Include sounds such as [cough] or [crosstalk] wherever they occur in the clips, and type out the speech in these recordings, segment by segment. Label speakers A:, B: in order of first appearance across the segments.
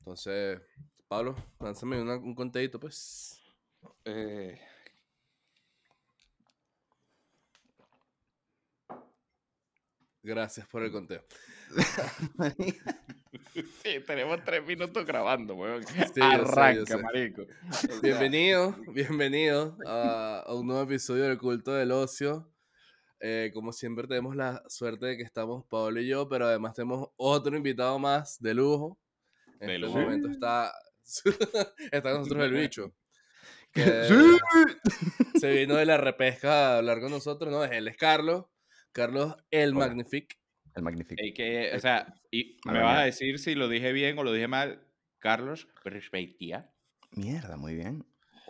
A: Entonces, Pablo, lánzame una- un contadito, pues.
B: Eh,
A: Gracias por el conteo. [laughs]
B: sí, tenemos tres minutos grabando, weón.
A: yo sé, yo
B: Arranca,
A: sé.
B: marico. [laughs]
A: Bienvenido, bienvenido a, a un nuevo episodio del Culto del Ocio. Eh, como siempre tenemos la suerte de que estamos Pablo y yo, pero además tenemos otro invitado más de lujo. En
B: De
A: este momento está, [laughs] está con nosotros el bicho. [laughs] que se vino de la repesca a hablar con nosotros, ¿no? Él es Carlos, Carlos el
C: Hola.
A: Magnific.
C: El magnífico.
B: Ey, que, o sea, y me vas a decir si lo dije bien o lo dije mal. Carlos Respeitia.
C: Mierda, muy bien.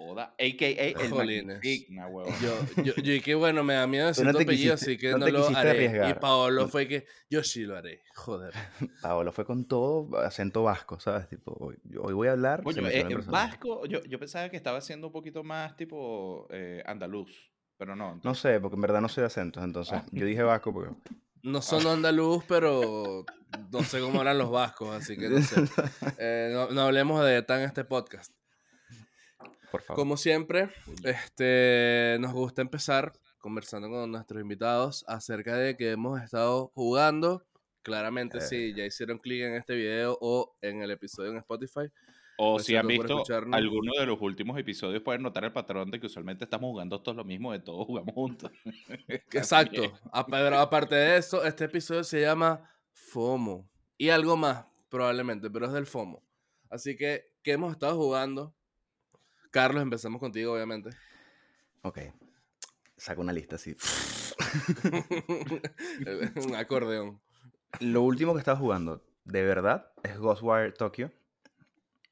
B: Joda. A.K.A. [laughs] el
A: Jolines.
B: Magnific. Nah, huevón.
A: Yo, yo, yo, y que bueno, me da miedo decir
C: no
A: tu apellido,
C: quisiste-
A: así que
C: no
A: no, lo haré. Y
C: arriesgar.
A: Paolo
C: No.
A: fue que yo sí lo haré. Joder. [laughs]
C: Paolo fue con todo acento vasco, ¿sabes? Tipo, hoy, hoy voy a hablar. Me
B: eh,
C: persona.
B: vasco, yo, yo pensaba que estaba siendo un poquito más tipo eh, andaluz. Pero no.
C: No
B: entonces-
C: sé, porque en verdad no sé de acentos, entonces
B: Ah.
C: yo dije vasco porque... [laughs]
A: No son andaluz, pero no sé cómo eran los vascos, así que no sé. Eh, no, no hablemos de ETA en este podcast.
C: Por favor.
A: Como siempre, este, nos gusta empezar conversando con nuestros invitados acerca de que hemos estado jugando. Claramente,
C: Eh.
A: si ya hicieron clic en este video o en el episodio en Spotify.
B: O si han visto alguno de los últimos episodios, pueden notar el patrón de que usualmente estamos jugando todos lo mismo, de todos jugamos juntos. [laughs]
A: Exacto. Pero aparte de eso, este episodio se llama FOMO. Y algo más, probablemente, pero es del FOMO. Así que, ¿qué hemos estado jugando? Carlos, empezamos contigo, obviamente.
C: Ok. Saco una lista así. [laughs]
A: Un acordeón.
C: Lo último que estaba jugando, de verdad, es Ghostwire Tokyo.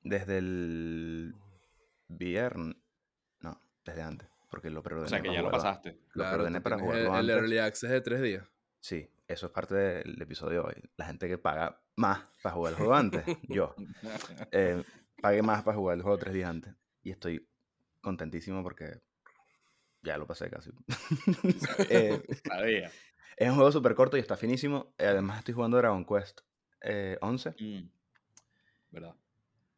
C: Desde el viernes. No, desde antes. Porque lo preordené.
B: O sea, que
C: para
B: ya lo pasaste.
C: Lo
A: Claro,
C: preordené para
A: el,
C: jugarlo
A: el
C: antes.
A: Early Access de tres días.
C: Sí, eso es parte del episodio de hoy. La gente que paga más para jugar el juego antes, yo. [laughs] Eh, pagué más para jugar el juego tres días antes. Y estoy contentísimo porque ya lo pasé casi. [laughs] Eh, es un juego súper corto y está finísimo. Eh, Además estoy jugando Dragon Quest eh, 11.
B: Mm. ¿Verdad?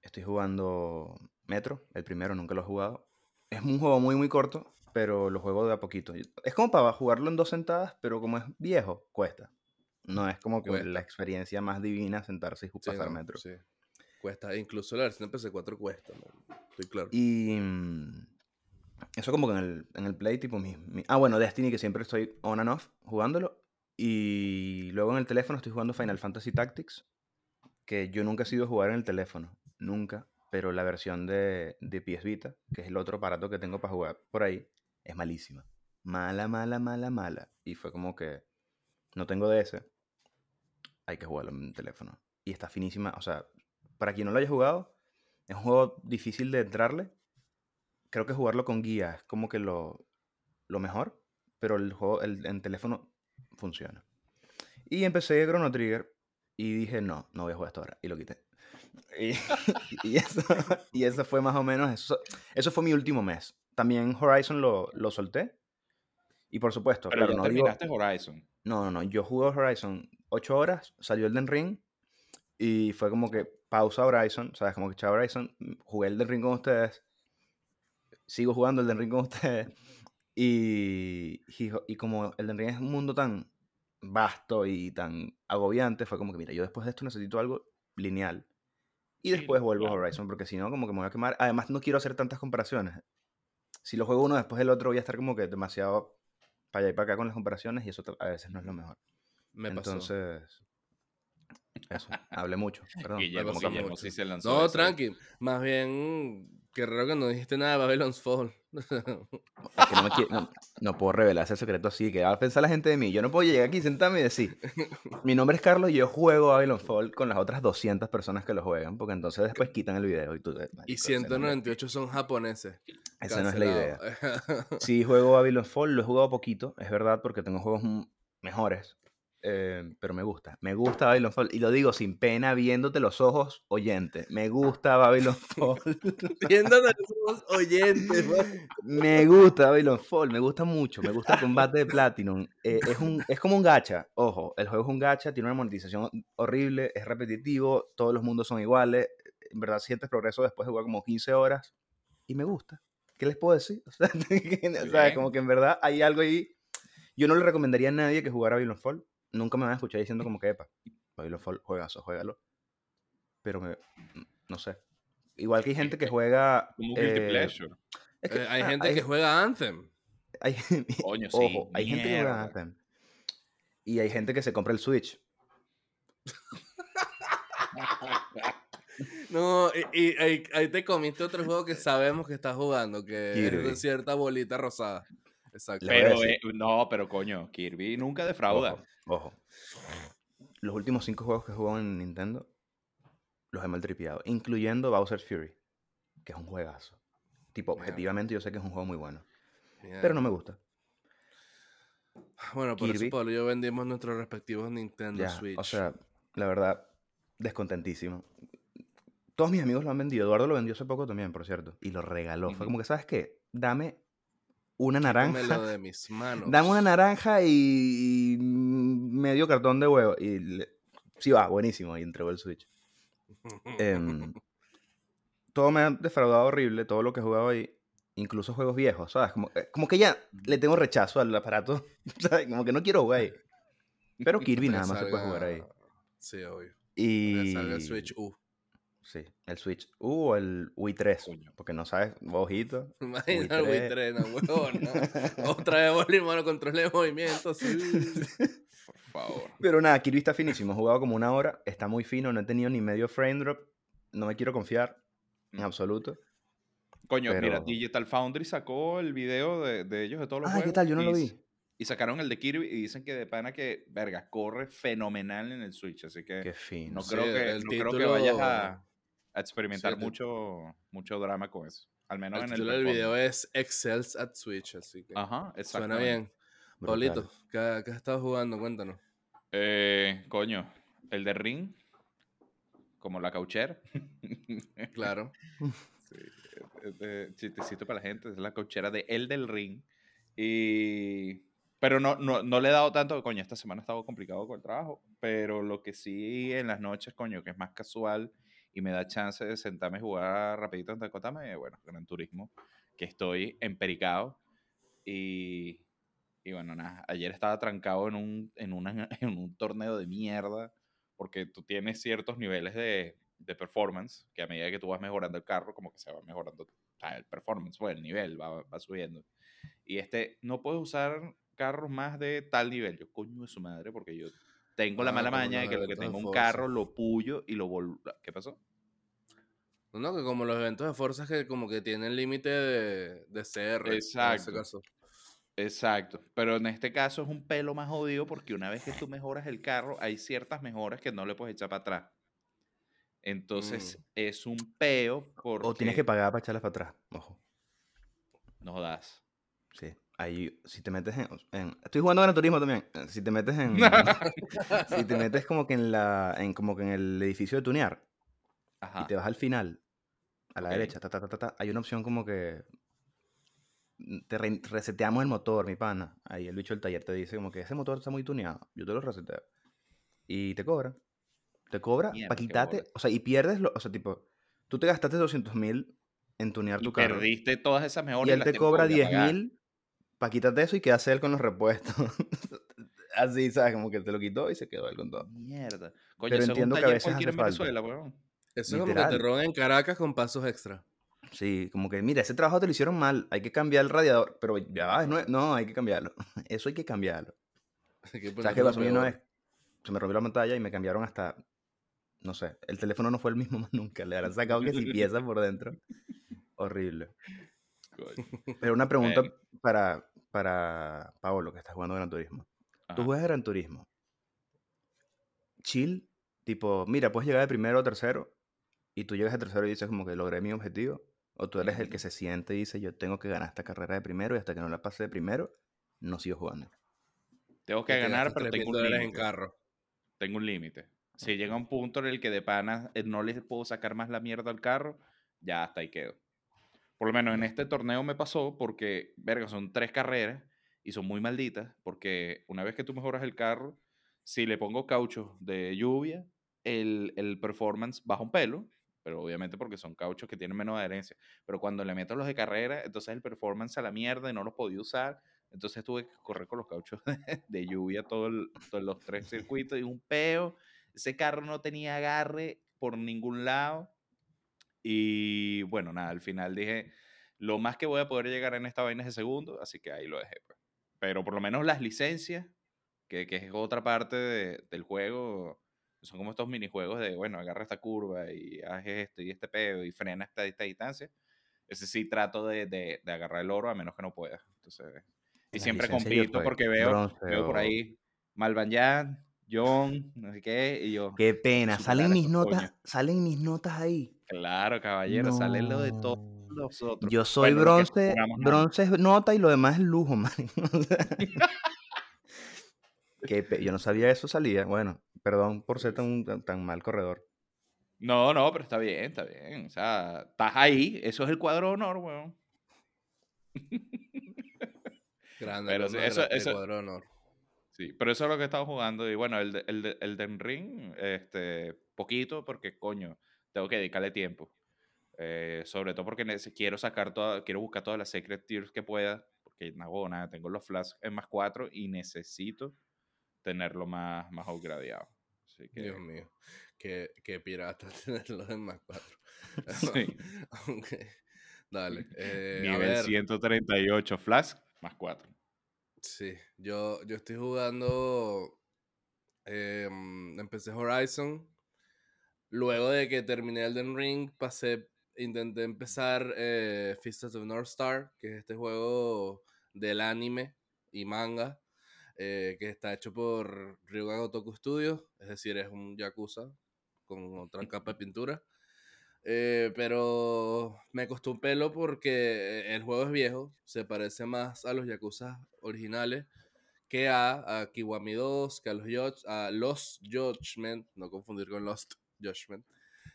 C: Estoy jugando Metro, el primero, nunca lo he jugado. Es un juego muy, muy corto, pero lo juego de a poquito. Es como para jugarlo en dos sentadas, pero como es viejo, cuesta. No es como que
A: Cuesta.
C: la experiencia más divina sentarse y
A: Sí,
C: pasar
A: no,
C: Metro.
A: sí. Cuesta. Incluso la versión de PC4 cuesta. ¿no? Estoy claro.
C: Y mm, eso como que en el, en el Play, tipo mi, mi- Ah, bueno, Destiny, que siempre estoy on and off jugándolo. Y luego en el teléfono estoy jugando Final Fantasy Tactics, que yo nunca he sido a jugar en el teléfono, nunca. Pero la versión de, de PS Vita, que es el otro aparato que tengo para jugar por ahí, es malísima. Mala, mala, mala, mala. Y fue como que no tengo DS, hay que jugarlo en el teléfono. Y está finísima, o sea, para quien no lo haya jugado, es un juego difícil de entrarle. Creo que jugarlo con guía es como que lo, lo mejor, pero el juego el, en teléfono funciona. Y empecé Chrono Trigger y dije, no, no voy a jugar hasta ahora. Y lo quité. Y, [laughs] y eso, y eso fue más o menos, eso, eso fue mi último mes. También Horizon lo, lo solté. Y por supuesto,
B: Pero
C: claro,
B: ya
C: no digo-
B: terminaste Horizon.
C: no, no, no. Yo jugué Horizon 8 horas, salió Elden Ring y fue como que pausa Horizon, ¿sabes? Como que chao Horizon, jugué Elden Ring con ustedes, sigo jugando Elden Ring con ustedes y, y, y como Elden Ring es un mundo tan vasto y tan agobiante, fue como que, mira, yo después de esto necesito algo lineal. Y después vuelvo a. Horizon, porque si no, como que me voy a quemar. Además, no quiero hacer tantas comparaciones. Si lo juego uno después del otro, voy a estar como que demasiado para allá y para acá con las comparaciones y eso a veces no es lo mejor.
A: Me pasó.
C: Eso, hablé mucho. [laughs] Perdón.
B: Guillermo, Guillermo
A: mucho.
B: sí se lanzó.
A: No,
B: ese.
A: tranqui. Más bien, qué raro que no dijiste nada de Babylon's Fall. [laughs]
C: Es que no, me quiere- no- no puedo revelar ese secreto así, que va a pensar la gente de mí. Yo no puedo llegar aquí, sentarme y decir, [laughs] mi nombre es Carlos y yo juego Babylon Fall con las otras 200 personas que lo juegan, porque entonces después quitan el video y tú...
A: y
C: marico, ese no es la-
A: 198 son japoneses.
C: Esa no es la idea. Sí, juego Babylon Fall, lo he jugado poquito, es verdad, porque tengo juegos mejores. Eh, pero me gusta, me gusta Babylon Fall. Y lo digo sin pena, viéndote los ojos, oyente. Me gusta Babylon [laughs] Fall.
A: Viéndonos los oyentes. ¿no? [laughs]
C: me gusta Babylon Fall, me gusta mucho. Me gusta el combate de Platinum. Eh, es, un, es como un gacha, ojo. El juego es un gacha, tiene una monetización horrible, es repetitivo, todos los mundos son iguales. en verdad sientes progreso después de jugar como 15 horas y me gusta. ¿Qué les puedo decir? [laughs] O sea, o sea,
B: Bien.
C: como que en verdad hay algo ahí. Yo no le recomendaría a nadie que jugara Babylon Fall. Nunca me van a escuchar diciendo como que, epa, Babylon Fall, juegazo, juégalo. Pero me, no sé. Igual que hay gente que juega...
B: Como
C: eh,
B: pleasure.
C: es que,
A: Eh, hay
C: ah,
A: gente que juega Anthem.
C: hay-
B: Coño, [laughs] sí,
C: Ojo, hay gente que juega. Anthem. Y hay gente que se compra el Switch. [laughs]
A: No, y, y ahí, ahí te comiste otro juego que sabemos que estás jugando, que es de cierta bolita rosada. Exacto.
B: Pero, eh, no, pero coño, Kirby nunca defrauda.
C: Ojo, ojo. Los últimos cinco juegos que he jugado en Nintendo los he maltripeado, incluyendo Bowser's Fury, que es un juegazo. Tipo, objetivamente yo sé que es un juego muy bueno, pero no me gusta.
A: Bueno, por
C: Kirby.
A: eso Pablo y yo vendimos nuestros respectivos Nintendo Switch.
C: o sea, la verdad, descontentísimo. Todos mis amigos lo han vendido. Eduardo lo vendió hace poco también, por cierto, y lo regaló. Fue como que, ¿sabes qué? Dame una naranja.
A: de [laughs] mis manos.
C: Dame una naranja y, y medio cartón de huevo. Y le- sí va, buenísimo. Y entregó el Switch. Em, [laughs] todo me ha defraudado horrible, todo lo que he jugado ahí, incluso juegos viejos, ¿sabes? Como, eh, como que ya le tengo rechazo al aparato, [laughs] ¿sabes? Como que no quiero jugar ahí. Pero Kirby nada más se puede jugar ahí.
A: Sí, obvio.
C: Y...
A: Salga el Switch U.
C: Sí, el Switch U o el Wii 3,
B: Coño.
C: porque no sabes, ojito. [laughs]
A: Imagina el Wii
C: 3.
A: 3, no, huevón, no. [laughs] Otra vez volví, mano, control de movimiento. sí. [laughs]
B: Por favor.
C: Pero nada, Kirby está finísimo, he jugado como una hora, está muy fino, no he tenido ni medio frame drop, no me quiero confiar en
B: Mm.
C: absoluto.
B: Coño, mira,
C: Pero-
B: Digital Foundry sacó el video de, de ellos de todos los
C: Ah,
B: juegos.
C: ¿qué tal? Yo no lo vi.
B: Y sacaron el de Kirby y dicen que de pana que, verga, corre fenomenal en el Switch. Así que
C: Qué fino.
B: no,
A: Sí,
B: creo, que,
A: el
B: no creo que vayas a, a experimentar
A: Sí,
B: mucho, mucho drama con eso. Al menos
A: El
B: en el
A: título del video es Excels at Switch, así que
B: Ajá,
A: suena bien.
C: Brutal.
A: Pablito, ¿qué, qué has estado jugando? Cuéntanos.
B: Eh, coño, el de Ring, como la cauchera. [laughs]
A: Claro.
B: Sí, eh, chistecito para la gente, es la cochera de El del Ring. Y... Pero no, no, no le he dado tanto, coño, esta semana ha estado complicado con el trabajo, pero lo que sí en las noches, coño, que es más casual y me da chance de sentarme a jugar rapidito antes de acotarme, bueno, Gran Turismo, que estoy empericado y, y bueno, nada, ayer estaba trancado en un, en, una- [laughs] en un torneo de mierda, porque tú tienes ciertos niveles de, de performance, que a medida que tú vas mejorando el carro, como que se va mejorando el performance, pues el nivel va, va subiendo. Y este, no puedes usar carros más de tal nivel. Yo, coño de su madre, porque yo tengo la
A: Ah,
B: mala maña de que, lo que tengo un carro, lo puyo y lo vuelvo... ¿Qué pasó?
A: No, no, que como los eventos de fuerzas que como que tienen límite de, de CR. En ese
B: Exacto.
A: caso.
B: Exacto, pero en este caso es un pelo más jodido porque una vez que tú mejoras el carro, hay ciertas mejoras que no le puedes echar para atrás. Entonces
A: Mm.
B: es un peo porque
C: O tienes que pagar para echarlas para atrás, ojo.
B: no das.
C: Sí. Ahí, si te metes en, en- Estoy jugando Gran Turismo también. Si te metes en... [laughs] [laughs] si te metes como que en la... En, como que en el edificio de tunear
B: Ajá.
C: y te vas al final, a la
B: Ok.
C: derecha, ta, ta, ta, ta, ta, hay una opción como que... Te re- reseteamos el motor, mi pana. Ahí el bicho del taller te dice como que ese motor está muy tuneado. Yo te lo reseteo. Y te cobra. Te cobra para quitarte... O sea, y pierdes... Lo, o sea, tipo... Tú te gastaste 200 mil en tunear
B: Y
C: tu carro.
B: perdiste todas esas mejoras.
C: Y él te cobra
B: volver a
C: 10
B: pagar.
C: mil para quitarte eso y quedarse él con los repuestos. [laughs] Así, ¿sabes? Como que te lo quitó y se quedó él con todo.
B: Mierda. Coño,
C: Pero
B: eso es un
C: entiendo que a veces hace
B: en
C: falta.
B: Venezuela, weón.
A: Eso es como que te roban en Caracas con pasos extra.
C: Sí, como que, mira, ese trabajo te lo hicieron mal, hay que cambiar el radiador, pero ya va, no, no, hay que cambiarlo. [laughs] Eso hay que cambiarlo. ¿Sabes qué pasó una vez? Se me rompió la pantalla y me cambiaron hasta, no sé, el teléfono no fue el mismo [laughs] más nunca, le habrán sacado que si piezas por dentro. Horrible.
B: Coño.
C: Pero una pregunta para, para Paolo, que está jugando Gran Turismo. Tú
B: Ajá.
C: juegas Gran Turismo. Chill, tipo, mira, puedes llegar de primero a tercero y tú llegas de tercero y dices como que logré mi objetivo. O tú eres el que se siente y dice yo tengo que ganar esta carrera de primero y hasta que no la pase de primero, no sigo jugando.
B: Tengo
A: Que
B: ganar, pero
A: 3.000
B: tengo un límite.
A: carro.
B: Tengo un límite. Si llega un punto en el que de pana eh, no les puedo sacar más la mierda al carro, ya hasta ahí quedo. Por lo menos en este torneo me pasó porque, verga, son tres carreras y son muy malditas porque una vez que tú mejoras el carro, si le pongo caucho de lluvia, el, el performance baja un pelo pero obviamente porque son cauchos que tienen menos adherencia. Pero cuando le meto los de carrera, entonces el performance a la mierda y no los podía usar. Entonces tuve que correr con los cauchos [laughs] de, de lluvia todos los tres [laughs] circuitos y un peo. Ese carro no tenía agarre por ningún lado. Y bueno, nada, al final dije, lo más que voy a poder llegar en esta vaina es de segundo, así que ahí lo dejé. Pues. Pero por lo menos las licencias, que, que es otra parte de, del juego, son como estos minijuegos de, bueno, agarra esta curva y haz esto y este pedo y frena esta, esta distancia. Ese sí trato de, de, de, agarrar el oro a menos que no pueda. Entonces, y siempre compito porque veo, veo por ahí Malvan John, no sé qué, y yo.
C: Qué pena, salen mis notas, salen mis notas ahí.
B: Claro, caballero, sale lo de todos los otros.
C: Yo soy bronce, bronce es nota y lo demás es lujo, [laughs] man. yo no sabía eso salía. Bueno, perdón por ser tan, tan, mal corredor.
B: No, no, pero está bien, está bien. O sea, estás ahí. Eso es el cuadro de honor, weón. [laughs]
A: Grande, pero eso, eso, cuadro de honor.
B: Sí, pero eso es lo que he estado jugando. Y bueno, el, el, el Den Ring, este, poquito, porque coño, tengo que dedicarle tiempo. Eh, sobre todo porque quiero sacar toda, quiero buscar todas las secret tiers que pueda, porque no, nada, tengo los flash en más 4 y necesito tenerlo más, más upgradeado.
A: Dios mío, qué, qué pirata [laughs] tenerlo en más 4.
B: sí. [laughs]
A: okay. Dale. Eh,
B: Nivel 138 flash más 4.
A: Sí, yo, yo estoy jugando. Eh, empecé Horizon. Luego de que terminé Elden Ring, pasé. Intenté empezar eh, Fist of the North Star, que es este juego del anime y manga eh, que está hecho por Ryuga Gotoku Studios, es decir, es un Yakuza con otra capa de pintura. Eh, pero me costó un pelo porque el juego es viejo, se parece más a los Yakuza originales que a, a Kiwami 2, que a los, a los Judgment, no confundir con Lost Judgment,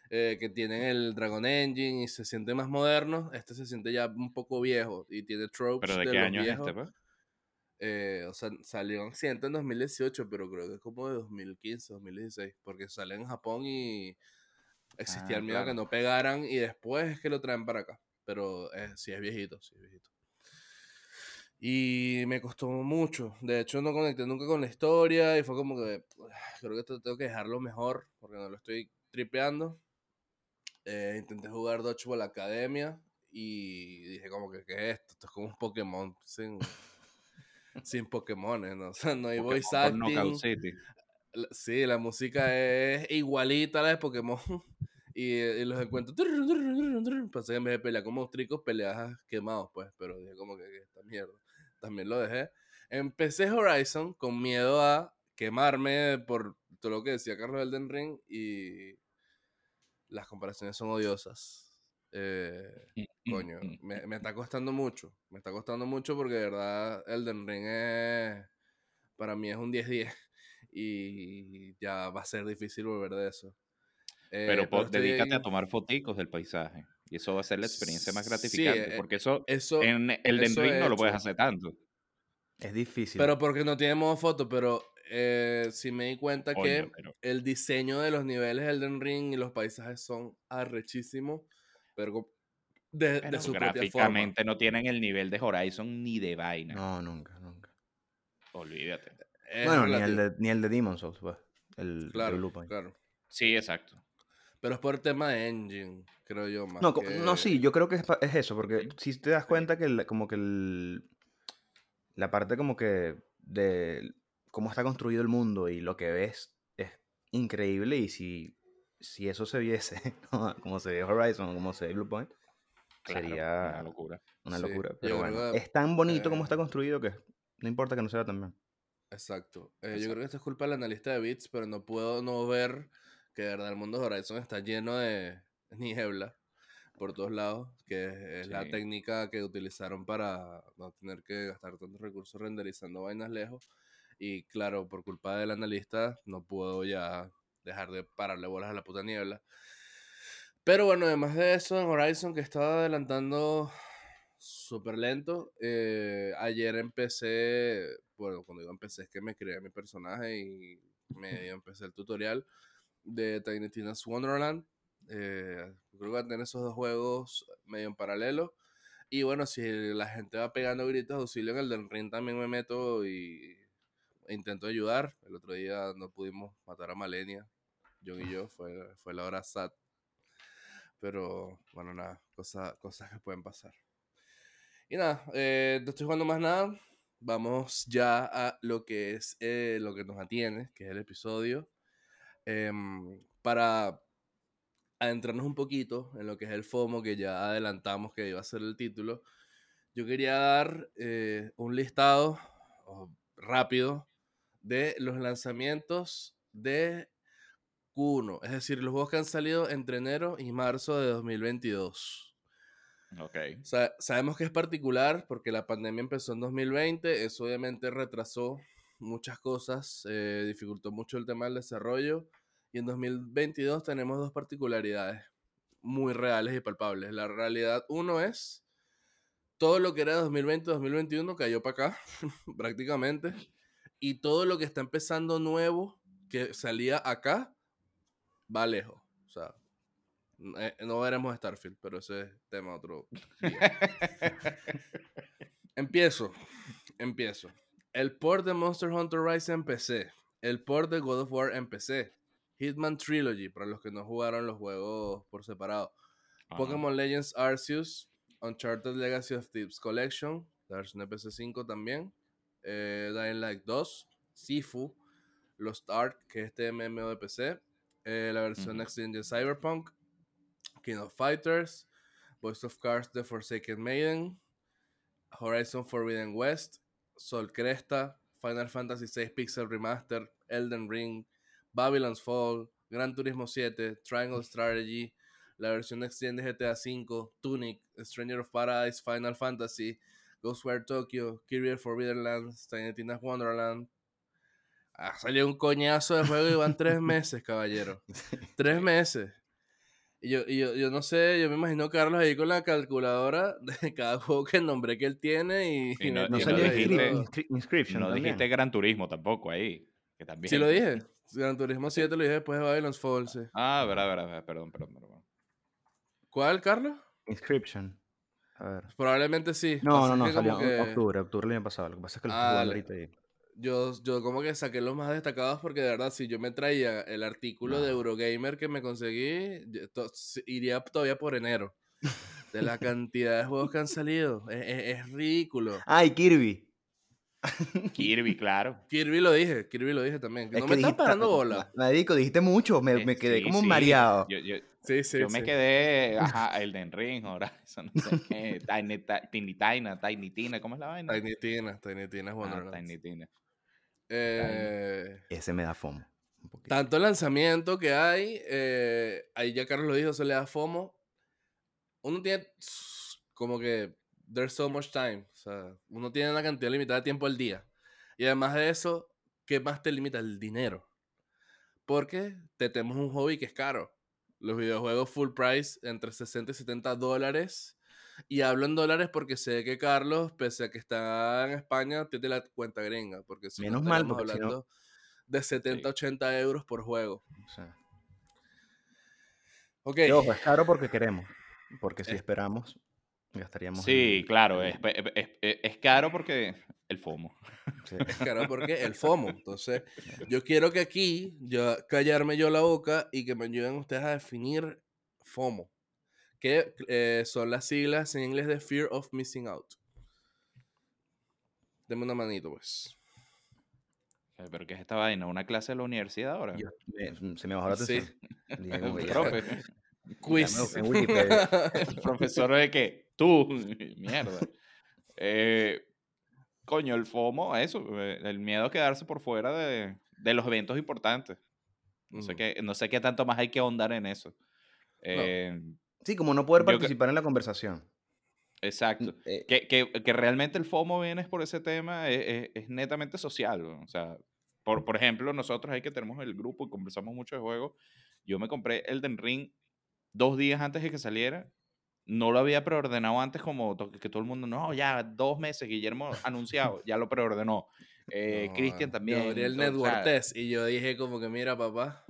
A: eh, que tienen el Dragon Engine y se siente más moderno. Este se siente ya un poco viejo y tiene tropes.
B: ¿Pero de, qué año es este, pues?
A: Eh, o sea, salió en en 2018, pero creo que es como de 2015, 2016, porque sale en Japón y existía el ah, miedo que no pegaran y después es que lo traen para acá. Pero eh, sí es viejito, sí es viejito. Y me costó mucho. De hecho, no conecté nunca con la historia y fue como que [sighs] creo que tengo que dejarlo mejor porque no lo estoy tripeando. Eh, intenté jugar Dodgeball Academia y dije como que, ¿qué es esto? Esto es como un Pokémon sin, [laughs] sin Pokémon, ¿no? [laughs] O sea, no hay voice acting. Sí, la música es igualita a la de Pokémon. [laughs] Y, los encuentro. Pasé en vez de pelear con monstruos, peleas quemados, pues. Pero dije, como que, esta mierda. También lo dejé. Empecé Horizon con miedo a quemarme por todo lo que decía Carlos Elden Ring. Y las comparaciones son odiosas. Eh, mm, mm, coño, mm, me, me, está costando mucho. Me está costando mucho porque de verdad Elden Ring es, para mí es un 10-10 [laughs] y ya va a ser difícil volver de eso.
B: Eh, pero, dedícate a tomar foticos del paisaje y eso va a ser la experiencia más gratificante
A: eh,
B: porque eso, eso en Elden Ring no lo puedes hacer tanto.
C: Es difícil.
A: Pero porque no tiene modo foto, pero eh, sí me di cuenta que el diseño de los niveles de Elden Ring y los paisajes son arrechísimos pero de, de su
B: gráficamente no tienen el nivel de Horizon ni de vaina.
C: No, nunca, nunca.
B: Olvídate.
C: bueno, ni el, de, ni el de Demon's Souls, pues. El,
A: claro, claro.
B: Sí, exacto.
A: Pero es por tema de engine, creo yo. Más
C: no, no, sí, yo creo que es, es eso, porque si te das cuenta que como que el, la parte como que de cómo está construido el mundo y lo que ves es increíble y si si eso se viese, [laughs] como se ve Horizon, como se ve Blue Point, sería
B: una locura.
C: Una locura. Pero bueno, es tan bonito como está construido que no importa que no sea tan bien.
A: Exacto. Eh, yo creo que esto es culpa del analista de bits, pero no puedo no ver que de verdad el mundo de Horizon está lleno de [laughs] niebla por todos lados, que es la técnica que utilizaron para no tener que gastar tantos recursos renderizando vainas lejos. Y claro, por culpa del analista no puedo ya dejar de pararle bolas a la puta niebla. Pero bueno, además de eso, en Horizon que estaba adelantando súper lento, eh, ayer empecé, bueno, cuando digo empecé es que me creé mi personaje y [laughs] medio empecé el tutorial de Tiny Tina's Wonderland, Eh, creo que van a tener esos dos juegos medio en paralelo. Y bueno, si la gente va pegando gritos de auxilio en el del ring, también me meto y e intento ayudar. El otro día no pudimos matar a Malenia, John y yo, fue, fue la hora sad. Pero bueno, nada, cosa, cosas que pueden pasar. Y nada, eh, no estoy jugando más nada. Vamos ya a lo que es eh, lo que nos atiene, que es el episodio. Em, para adentrarnos un poquito en lo que es el FOMO, que ya adelantamos que iba a ser el título, yo quería dar eh, un listado rápido de los lanzamientos de Q1, es decir, los juegos que han salido entre enero y marzo de 2022.
B: Ok.
A: sabemos que es particular porque la pandemia empezó en 2020, eso obviamente retrasó muchas cosas, eh, dificultó mucho el tema del desarrollo y en 2022 tenemos dos particularidades muy reales y palpables. La realidad, uno es todo lo que era 2020-2021 cayó para acá, [laughs] prácticamente, y todo lo que está empezando nuevo, que salía acá, va lejos. O sea, eh, no veremos Starfield, pero ese es tema otro [laughs] empiezo, empiezo. El port de Monster Hunter Rise en PC, el port de God of War en PC, Hitman Trilogy, para los que no jugaron los juegos por separado. Pokémon Legends Arceus, Uncharted Legacy of Thieves Collection, la versión de PC5 también. Eh, Dying Light 2, Sifu, Lost Ark, que es este MMO de PC. Eh, la versión Next Gen de Cyberpunk, King of Fighters, Voice of Cars The Forsaken Maiden, Horizon Forbidden West, Sol Cresta, Final Fantasy VI Pixel Remaster, Elden Ring, Babylon's Fall, Gran Turismo 7, Triangle Strategy, la versión extended de GTA V, Tunic, Stranger of Paradise, Final Fantasy, Ghostwire Tokyo, Kirby Forbidden Lands, Tiny Tina's Wonderland. Ah, salió un coñazo de juego y van tres meses, caballero. [laughs] Tres meses. Y yo, y yo, yo, no sé, yo me imagino Carlos ahí con la calculadora [laughs] de cada juego que el nombre que él tiene y,
B: no, salió Inscription. No dijiste Gran Turismo tampoco ahí. Que también.
A: Sí lo dije. Gran Turismo 7 lo dije después de Babylon's Fall, sí.
B: Ah, verdad, verdad, perdón, perdón, perdón.
A: ¿Cuál, Carlos?
C: Inscription. A ver.
A: Probablemente sí.
C: No, no, no, salió en octubre, octubre el año pasado. Lo que pasa es que lo ah, ahorita ahí.
A: Yo, yo como que saqué los más destacados porque de verdad si yo me traía el artículo de Eurogamer que me conseguí, iría todavía por enero. [laughs] De la cantidad de juegos que han salido. Es, es ridículo.
C: Ay, Kirby.
B: Kirby, claro. [laughs]
A: Kirby lo dije, Kirby lo dije también. no me estás parando bola.
C: Marico, dijiste mucho, me, me quedé como un mareado.
B: Yo, yo, sí, sí, yo me quedé, ajá, Elden Ring, Horizon, [laughs] no sé qué, Tiny, Tiny Tina, Tiny Tina, ¿cómo es la vaina?
A: Tiny Tina, Tiny Tina es bueno.
B: Ah, Tiny Tina.
C: Eh, Ese me da FOMO.
A: Tanto lanzamiento que hay, eh, ahí ya Carlos lo dijo, se le da FOMO. Uno tiene como que there's so much time. O sea, uno tiene una cantidad limitada de tiempo al día. Y además de eso, ¿qué más te limita? El dinero. Porque te tenemos un hobby que es caro. Los videojuegos full price entre 60 y 70 dólares. Y hablo en dólares porque sé que Carlos, pese a que está en España, tiene la cuenta gringa. Porque si
C: Menos mal,
A: hablando de 70, 80 euros por juego. O sea.
C: Ok. ojo, es caro porque queremos. Porque si esperamos, Gastaríamos.
B: Sí, claro, es, es, caro porque el FOMO.
A: Es caro porque el [laughs] FOMO. Entonces, yo quiero que aquí, yo callarme yo la boca y que me ayuden ustedes a definir FOMO, que eh, son las siglas en inglés de Fear of Missing Out. Deme una manito, pues.
B: ¿Pero qué es esta vaina? ¿Una clase de la universidad ahora?
C: se me bajó la atención. [laughs]
B: Sí. Profe. Quiz. [laughs] El profesor de qué? Tú, [laughs] mierda. Eh, coño, el FOMO, eso, eh, el miedo a quedarse por fuera de, de los eventos importantes. No, sé qué, no sé qué tanto más hay que ahondar en eso. Eh,
C: sí, como no poder participar en la conversación.
B: Exacto. que, que, que, realmente el FOMO viene por ese tema, es, es, netamente social. O sea, por, por ejemplo, nosotros ahí que tenemos el grupo y conversamos mucho de juegos, yo me compré Elden Ring dos días antes de que saliera no lo había preordenado antes como que todo el mundo, no, ya dos meses, Guillermo [laughs] anunciado, ya lo preordenó. Eh, Cristian también.
A: Yo abrí el network test y yo dije como que, mira, papá,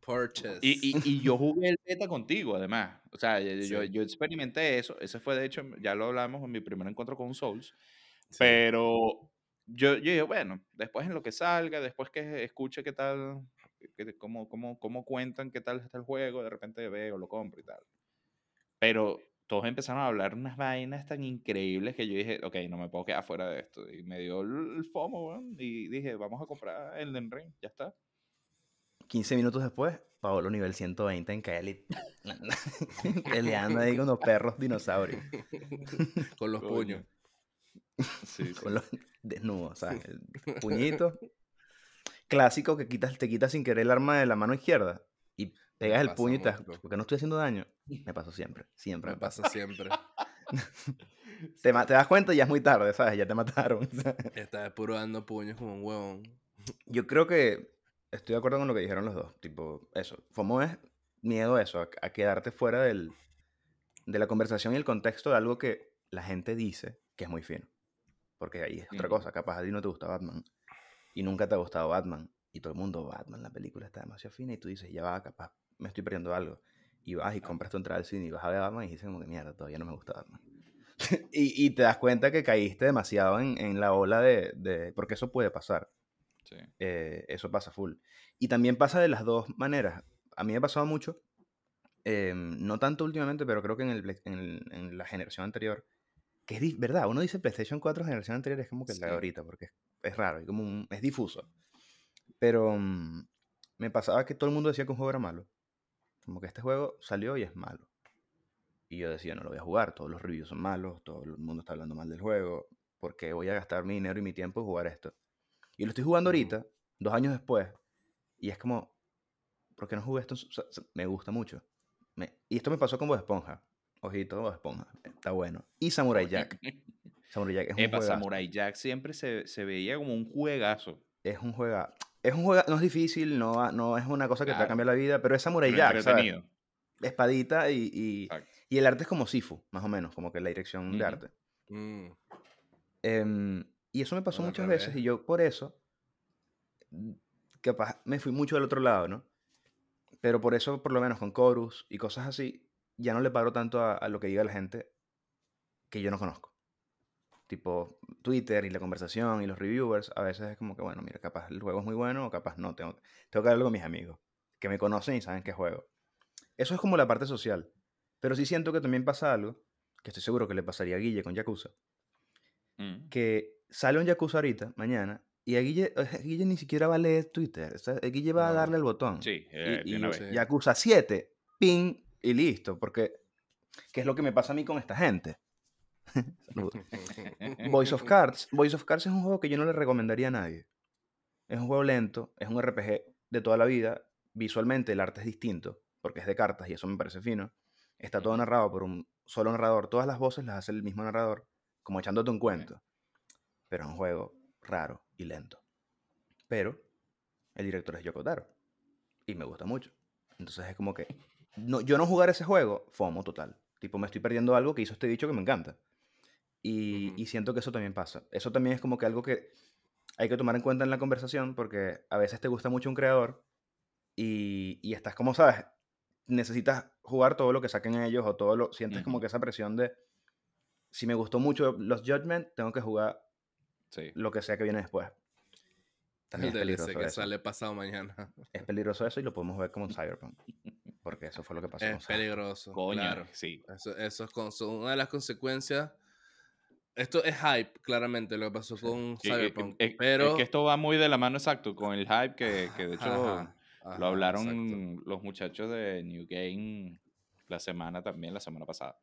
A: Purchase.
B: Y, y, y yo jugué el beta contigo, además. O sea, yo, yo- experimenté eso. Ese fue, de hecho, ya lo hablamos en mi primer encuentro con Souls.
A: Sí.
B: Pero yo, yo dije, bueno, después en lo que salga, después que escuche qué tal, que- cómo, cómo, cómo cuentan qué tal está el juego, de repente veo, lo compro y tal. Pero todos empezaron a hablar unas vainas tan increíbles que yo dije, ok, no me puedo quedar fuera de esto. Y me dio el, FOMO, y dije, vamos a comprar el Den Ring, ya está.
C: 15 minutos después, Paolo nivel 120 en Kelly. [laughs] Peleando ahí con los [laughs] perros dinosaurios. [laughs]
A: Con los
B: Coño.
A: puños.
B: Sí, sí.
C: Con los desnudos, ¿sabes? El puñito. Clásico que quitas, te quitas sin querer el arma de la mano izquierda y pegas el puño y te porque no estoy haciendo daño. Me pasó siempre, siempre.
A: Me
C: me pasa.
A: pasa siempre.
C: Te, das cuenta y ya es muy tarde, ¿sabes? Ya te mataron.
A: Estaba puro dando puños como un huevón.
C: Yo creo que estoy de acuerdo con lo que dijeron los dos. Tipo, eso. FOMO es miedo a eso, a, a quedarte fuera del, de la conversación y el contexto de algo que la gente dice que es muy fino. Porque ahí es otra
B: Ujú.
C: cosa. Capaz a ti no te gusta Batman y nunca te ha gustado Batman. Y todo el mundo, Batman, la película está demasiado fina. Y tú dices, ya va, capaz me estoy perdiendo algo. Y vas y compras tu entrada al cine y vas a ver Batman y dices, como que mierda, todavía no me gusta Batman. [laughs] y, y te das cuenta que caíste demasiado en, en la ola de, de. Porque eso puede pasar.
B: Sí.
C: Eh, eso pasa full. Y también pasa de las dos maneras. A mí me ha pasado mucho, eh, no tanto últimamente, pero creo que en, el, en, el- en la generación anterior, que es verdad, uno dice PlayStation 4 generación anterior, es como que la de
B: Sí.
C: ahorita, porque es, es raro, y como un- es difuso. Pero mm, me pasaba que todo el mundo decía que un juego era malo. Como que este juego salió y es malo. Y yo decía, no lo voy a jugar, todos los reviews son malos, todo el mundo está hablando mal del juego, porque voy a gastar mi dinero y mi tiempo en jugar esto. Y lo estoy jugando ahorita, dos años después, y es como, ¿por qué no jugué esto? O sea, se- me gusta mucho. Me- y esto me pasó con Bob Esponja. Ojito, Bob Esponja. Está bueno. Y Samurai Jack. Samurai Jack es un
B: Epa,
C: juegazo.
B: Samurai Jack siempre se, se veía como un juegazo.
C: Es un juega. Es un juega. No es difícil, no, no es una cosa que te va a cambiar la vida, pero es Samurai
B: pero
C: Jack, ¿sabes? Espadita y, y, y el arte es como Sifu, más o menos, como que la dirección de arte.
A: Mm.
C: Em, y eso me pasó muchas veces y yo por eso, mm, capaz me fui mucho del otro lado, ¿no? Pero por eso, por lo menos con Chorus y cosas así, ya no le paro tanto a, a lo que diga la gente que yo no conozco. Tipo Twitter y la conversación y los reviewers, a veces es como que, bueno, mira, capaz el juego es muy bueno o capaz no. Tengo, tengo que hablarlo con mis amigos, que me conocen y saben qué juego. Eso es como la parte social. Pero sí siento que también pasa algo, que estoy seguro que le pasaría a Guille con Yakuza,
B: Mm.
C: que sale un Yakuza ahorita, mañana, y a Guille, a Guille ni siquiera va a leer Twitter. o sea, a Guille va a darle el botón.
B: Sí,
C: Y,
B: eh,
C: y
B: una vez.
C: Yakuza 7, ping, y listo. Porque, ¿qué es lo que me pasa a mí con esta gente? [laughs] Saludos. Voice of [laughs] Cards. Voice of Cards es un juego que yo no le recomendaría a nadie. Es un juego lento, es un RPG de toda la vida. Visualmente el arte es distinto, porque es de cartas y eso me parece fino. Está todo narrado por un solo narrador. Todas las voces las hace el mismo narrador, como echándote un cuento. Pero es un juego raro y lento. Pero el director es Yoko Taro. Y me gusta mucho. Entonces es como que no, yo no jugar ese juego, FOMO total. Tipo, me estoy perdiendo algo que hizo este dicho que me encanta. Y, y siento que eso también pasa. Eso también es como que algo que hay que tomar en cuenta en la conversación porque a veces te gusta mucho un creador y, y estás como, ¿sabes? Necesitas jugar todo lo que saquen ellos o todo lo... Sientes como que esa presión de... Si me gustó mucho los Judgment, tengo que jugar
B: Sí.
C: lo que sea que viene después. También
A: El
C: es
A: DLC
C: peligroso
A: que
C: eso.
A: sale pasado mañana.
C: Es peligroso eso y lo podemos ver como en Cyberpunk. Porque eso fue lo que pasó con
A: Es
C: Cyberpunk.
A: peligroso.
B: Coño,
A: Claro.
B: sí.
A: Eso, eso es con- son una de las consecuencias. Esto es hype, claramente, lo que pasó con
B: Sí, eh,
A: Cyberpunk.
B: eh, es,
A: pero.
B: es que esto va muy de la mano exacto con el hype que, que de hecho
A: Ajá, ajá,
B: lo hablaron
A: exacto.
B: los muchachos de New Game la semana también, la semana pasada.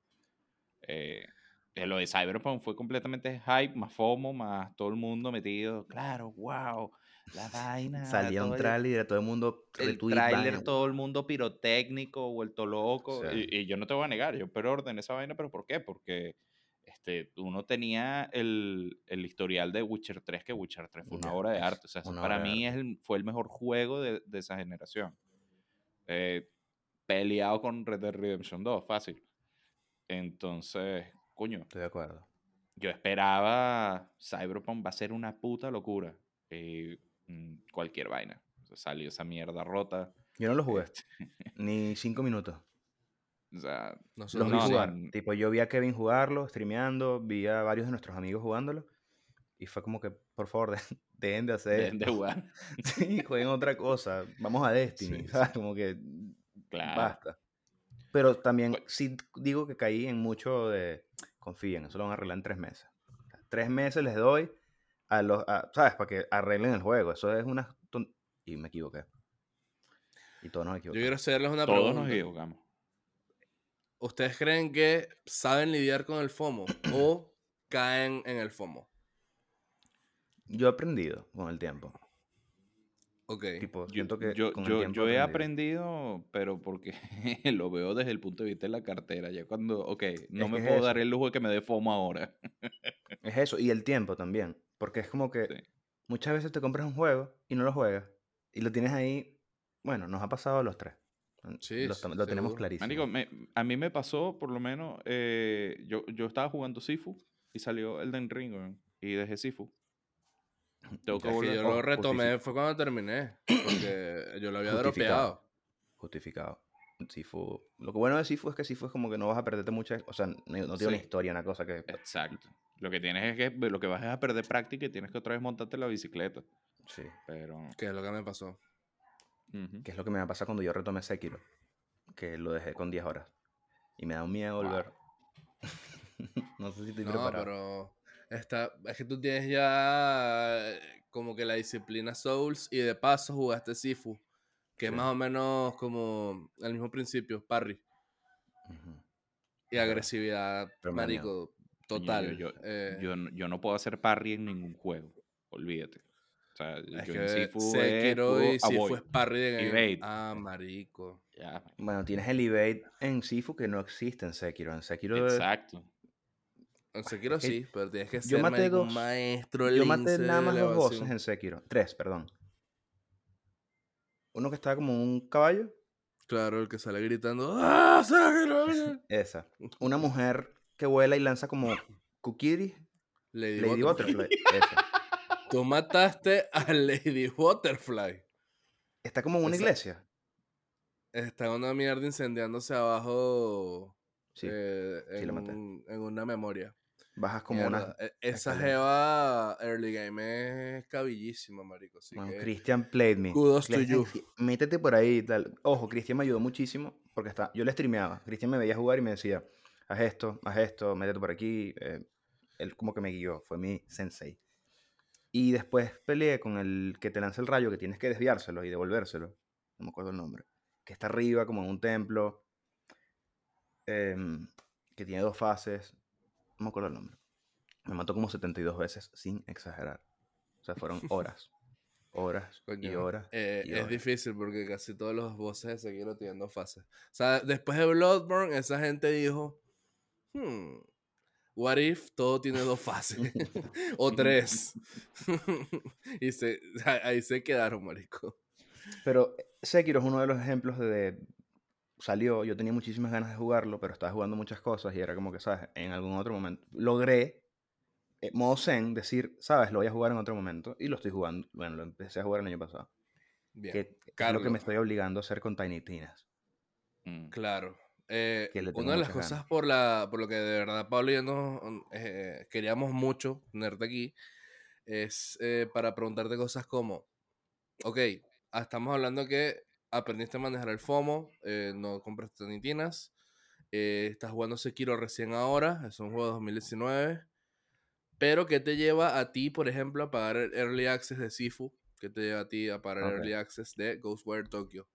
B: Eh, eh, lo de Cyberpunk fue completamente hype, más FOMO, más todo el mundo metido. Claro, wow, la vaina.
C: Salía un tráiler y todo el mundo
B: el tráiler, todo el mundo pirotécnico, vuelto loco.
C: Sí.
B: Y, y yo no te voy a negar, yo preordené esa vaina, pero ¿por qué? Porque este, uno tenía el, el historial de Witcher 3, que Witcher 3 fue una obra de arte. O sea, para mí es el- fue el mejor juego de, de esa generación. Eh, peleado con Red Dead Redemption 2, fácil. Entonces, coño,
C: Estoy de acuerdo.
B: yo esperaba Cyberpunk va a ser una puta locura. Eh, mm, cualquier vaina. O sea, salió esa mierda rota.
C: Yo no lo jugué,
B: Este, [laughs]
C: ni cinco minutos.
B: o sea,
A: Nosotros
C: Los vi
B: No,
A: sí.
C: jugar.
B: no.
C: Tipo, yo vi a Kevin jugarlo, streameando, vi a varios de nuestros amigos jugándolo. Y fue como que, por favor, de- [laughs] dejen de hacer
B: dejen de jugar. [laughs]
C: Sí, jueguen otra cosa. Vamos a Destiny,
B: Sí,
C: ¿sabes? Como que
B: Claro.
C: basta. Pero también
B: Pues-
C: sí digo que caí en mucho de, confíen, eso lo van a arreglar en tres meses. O sea, Tres meses les doy a los, a- ¿sabes? Para que arreglen el juego. Eso es una... ton- Y me equivoqué. Y todos nos
A: Yo
C: equivocamos.
A: quiero hacerles una
B: Todos
A: pregunta.
B: nos equivocamos.
A: ¿Ustedes creen que saben lidiar con el FOMO o caen en el FOMO?
C: Yo he aprendido con el tiempo.
A: Ok.
C: Tipo,
B: Yo,
C: siento que
B: yo,
C: con el
B: yo-
C: tiempo
B: yo he aprendido, pero porque [laughs] lo veo desde el punto de vista de la cartera. Ya cuando, ok, no
C: Es
B: me puedo dar
C: eso.
B: el lujo de que me dé FOMO ahora. [laughs]
C: Es eso, y el tiempo también. Porque es como que
B: Sí.
C: muchas veces te compras un juego y no lo juegas. Y lo tienes ahí. Bueno, nos ha pasado a los tres.
A: Sí,
C: lo,
A: sí,
C: tam- lo tenemos clarísimo.
B: Marico, me- a mí me pasó, por lo menos, eh, yo, yo estaba jugando Sifu y salió Elden Ring, y dejé Sifu. Tengo que volver.
A: yo lo retomé fue cuando terminé. Porque [coughs] yo lo había
C: Justificado.
A: dropeado.
C: Justificado. Sifu. Lo que bueno de Sifu es que Sifu es como que no vas a perderte mucha. O sea, no, no tiene una
B: Sí.
C: historia, una cosa que.
B: Exacto. Lo que tienes es que lo que vas es a perder práctica y tienes que otra vez montarte la bicicleta.
C: Sí.
B: Pero.
A: Que es lo que me pasó.
C: Que es lo que me va a pasar cuando yo retome Sekiro. Que lo dejé con 10 horas. Y me da un miedo
B: Wow.
C: volver. [laughs] no sé si estoy
A: No,
C: preparado.
A: pero está, es que tú tienes ya eh, como que la disciplina Souls y de paso jugaste Sifu, que es más o menos como el mismo principio, parry y agresividad,
C: Pero
A: marico, total.
B: Yo, yo,
A: eh,
B: yo no- yo no puedo hacer parry en ningún juego. Olvídate. O sea,
A: es
B: yo en
A: que
B: Sifu es
A: Sekiro
B: puro
A: y Sifu
B: avoid.
A: es parry de game. Ah, marico.
B: Ya,
C: Bueno, tienes el evade en Sifu que no existe en Sekiro. En Sekiro es-
B: exacto.
A: En Sekiro
C: es que
A: sí, pero tienes que
C: yo
A: ser
C: maté
A: marico, un
C: dos-
A: maestro
C: Yo maté nada más dos voces
A: elevación.
C: en Sekiro. Tres, perdón. Uno que estaba como un caballo.
A: Claro, el que sale gritando ¡Ah, Sekiro! [laughs]
C: Esa. Una mujer que vuela y lanza como Kukiri.
A: Lady,
C: Lady
A: Butterfly.
C: Butterfly. Esa. [laughs]
A: Tú mataste a Lady Butterfly.
C: Está como en una
A: Esa-
C: iglesia.
A: Está una mierda incendiándose abajo
C: Sí.
A: eh,
C: sí
A: en,
C: la maté.
A: en una memoria.
C: Bajas como
A: Mierda,
C: una.
A: e- Esa jeva early game es cabillísima, marico. Así
C: Bueno,
A: que
C: Christian played me.
A: kudos to
C: Christian,
A: you.
C: sí, Métete por ahí tal. Ojo, Cristian me ayudó muchísimo porque está, yo le streameaba. Cristian me veía jugar y me decía, haz esto, haz esto, métete por aquí. eh, él como que me guió, fue mi sensei. Y después peleé con el que te lanza el rayo, que tienes que desviárselo y devolvérselo. No me acuerdo el nombre. Que está arriba, como en un templo. em, que tiene dos fases. No me acuerdo el nombre. Me mató como 72 veces, sin exagerar. O sea, fueron horas. [laughs] Horas y horas.
A: eh,
C: y
A: es
C: horas.
A: difícil porque casi todos los bosses de Sekiro tienen dos fases. O sea, después de Bloodborne, esa gente dijo, hmm, what if todo tiene dos fases? [laughs] [laughs] o tres. y se, ahí se quedaron, marico.
C: Pero Sekiro es uno de los ejemplos de- Salió, yo tenía muchísimas ganas de jugarlo, pero estaba jugando muchas cosas y era como que, ¿sabes? En algún otro momento. Logré, eh, modo zen, decir, ¿sabes? Lo voy a jugar en otro momento y lo estoy jugando. Bueno, lo empecé a jugar el año pasado.
A: Bien,
C: Que es lo que me estoy obligando a hacer con Tiny Tinas.
B: Mm.
A: claro. Eh, una de las cosas
C: ganas.
A: por, la, por lo que de verdad Pablo y yo nos, eh, queríamos mucho tenerte aquí es eh, para preguntarte cosas como, ok, ah, estamos hablando que aprendiste a manejar el FOMO, eh, no compraste nitinas, eh, estás jugando Sekiro recién ahora, es un juego de 2019, pero ¿qué te lleva a ti, por ejemplo, a pagar el Early Access de Sifu? ¿Qué te lleva a ti a pagar el. Early Access de Ghostwire Tokyo?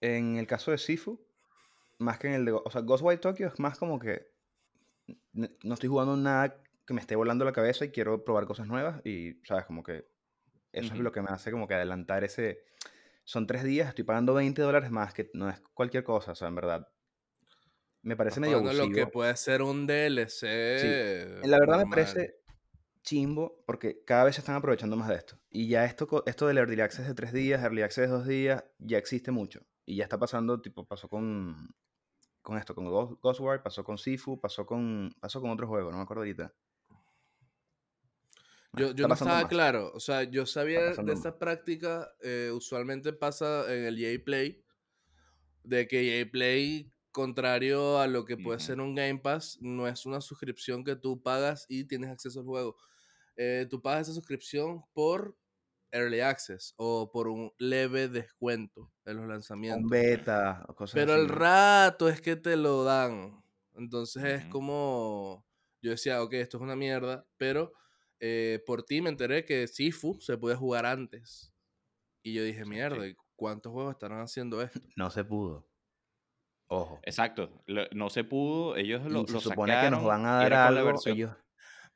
C: En el caso de Sifu, más que en el de... O sea, Ghostwire Tokyo es más como que... No estoy jugando nada que me esté volando la cabeza y quiero probar cosas nuevas y, ¿sabes? Como que eso es lo que me hace como que adelantar ese... Son tres días, estoy pagando 20 dólares más, que no es cualquier cosa, o sea, en verdad. Me parece medio abusivo.
A: lo que puede ser un DLC.
C: La verdad me parece chimbo porque cada vez se están aprovechando más de esto. Y ya esto, esto del Early Access de tres días, Early Access de dos días, ya existe mucho. Y ya está pasando, tipo, pasó con, con esto, con Ghost- Ghostwire, pasó con Sifu, pasó con, pasó con otro juego, no me acuerdo ahorita.
A: Yo, yo no estaba
C: más.
A: claro, o sea, yo sabía de esa práctica, eh, usualmente pasa en el EA Play, de que EA Play, contrario a lo que puede ser un Game Pass, no es una suscripción que tú pagas y tienes acceso al juego. Eh, tú pagas esa suscripción por Early Access o por un leve descuento en los
C: Un
A: lanzamientos.
C: beta o cosas
A: Pero
C: así.
A: al rato es que te lo dan. Entonces es como. Yo decía, ok, esto es una mierda. Pero eh, por ti me enteré que Sifu se puede jugar antes. Y yo dije, mierda,
B: sí.
A: ¿y ¿cuántos juegos estarán haciendo esto? [laughs]
C: No se pudo. Ojo.
B: Exacto. lo- no se pudo. Ellos lo,
C: se
B: lo
C: supone que nos van a dar
B: era con la
C: algo.
B: versión-
C: ellos-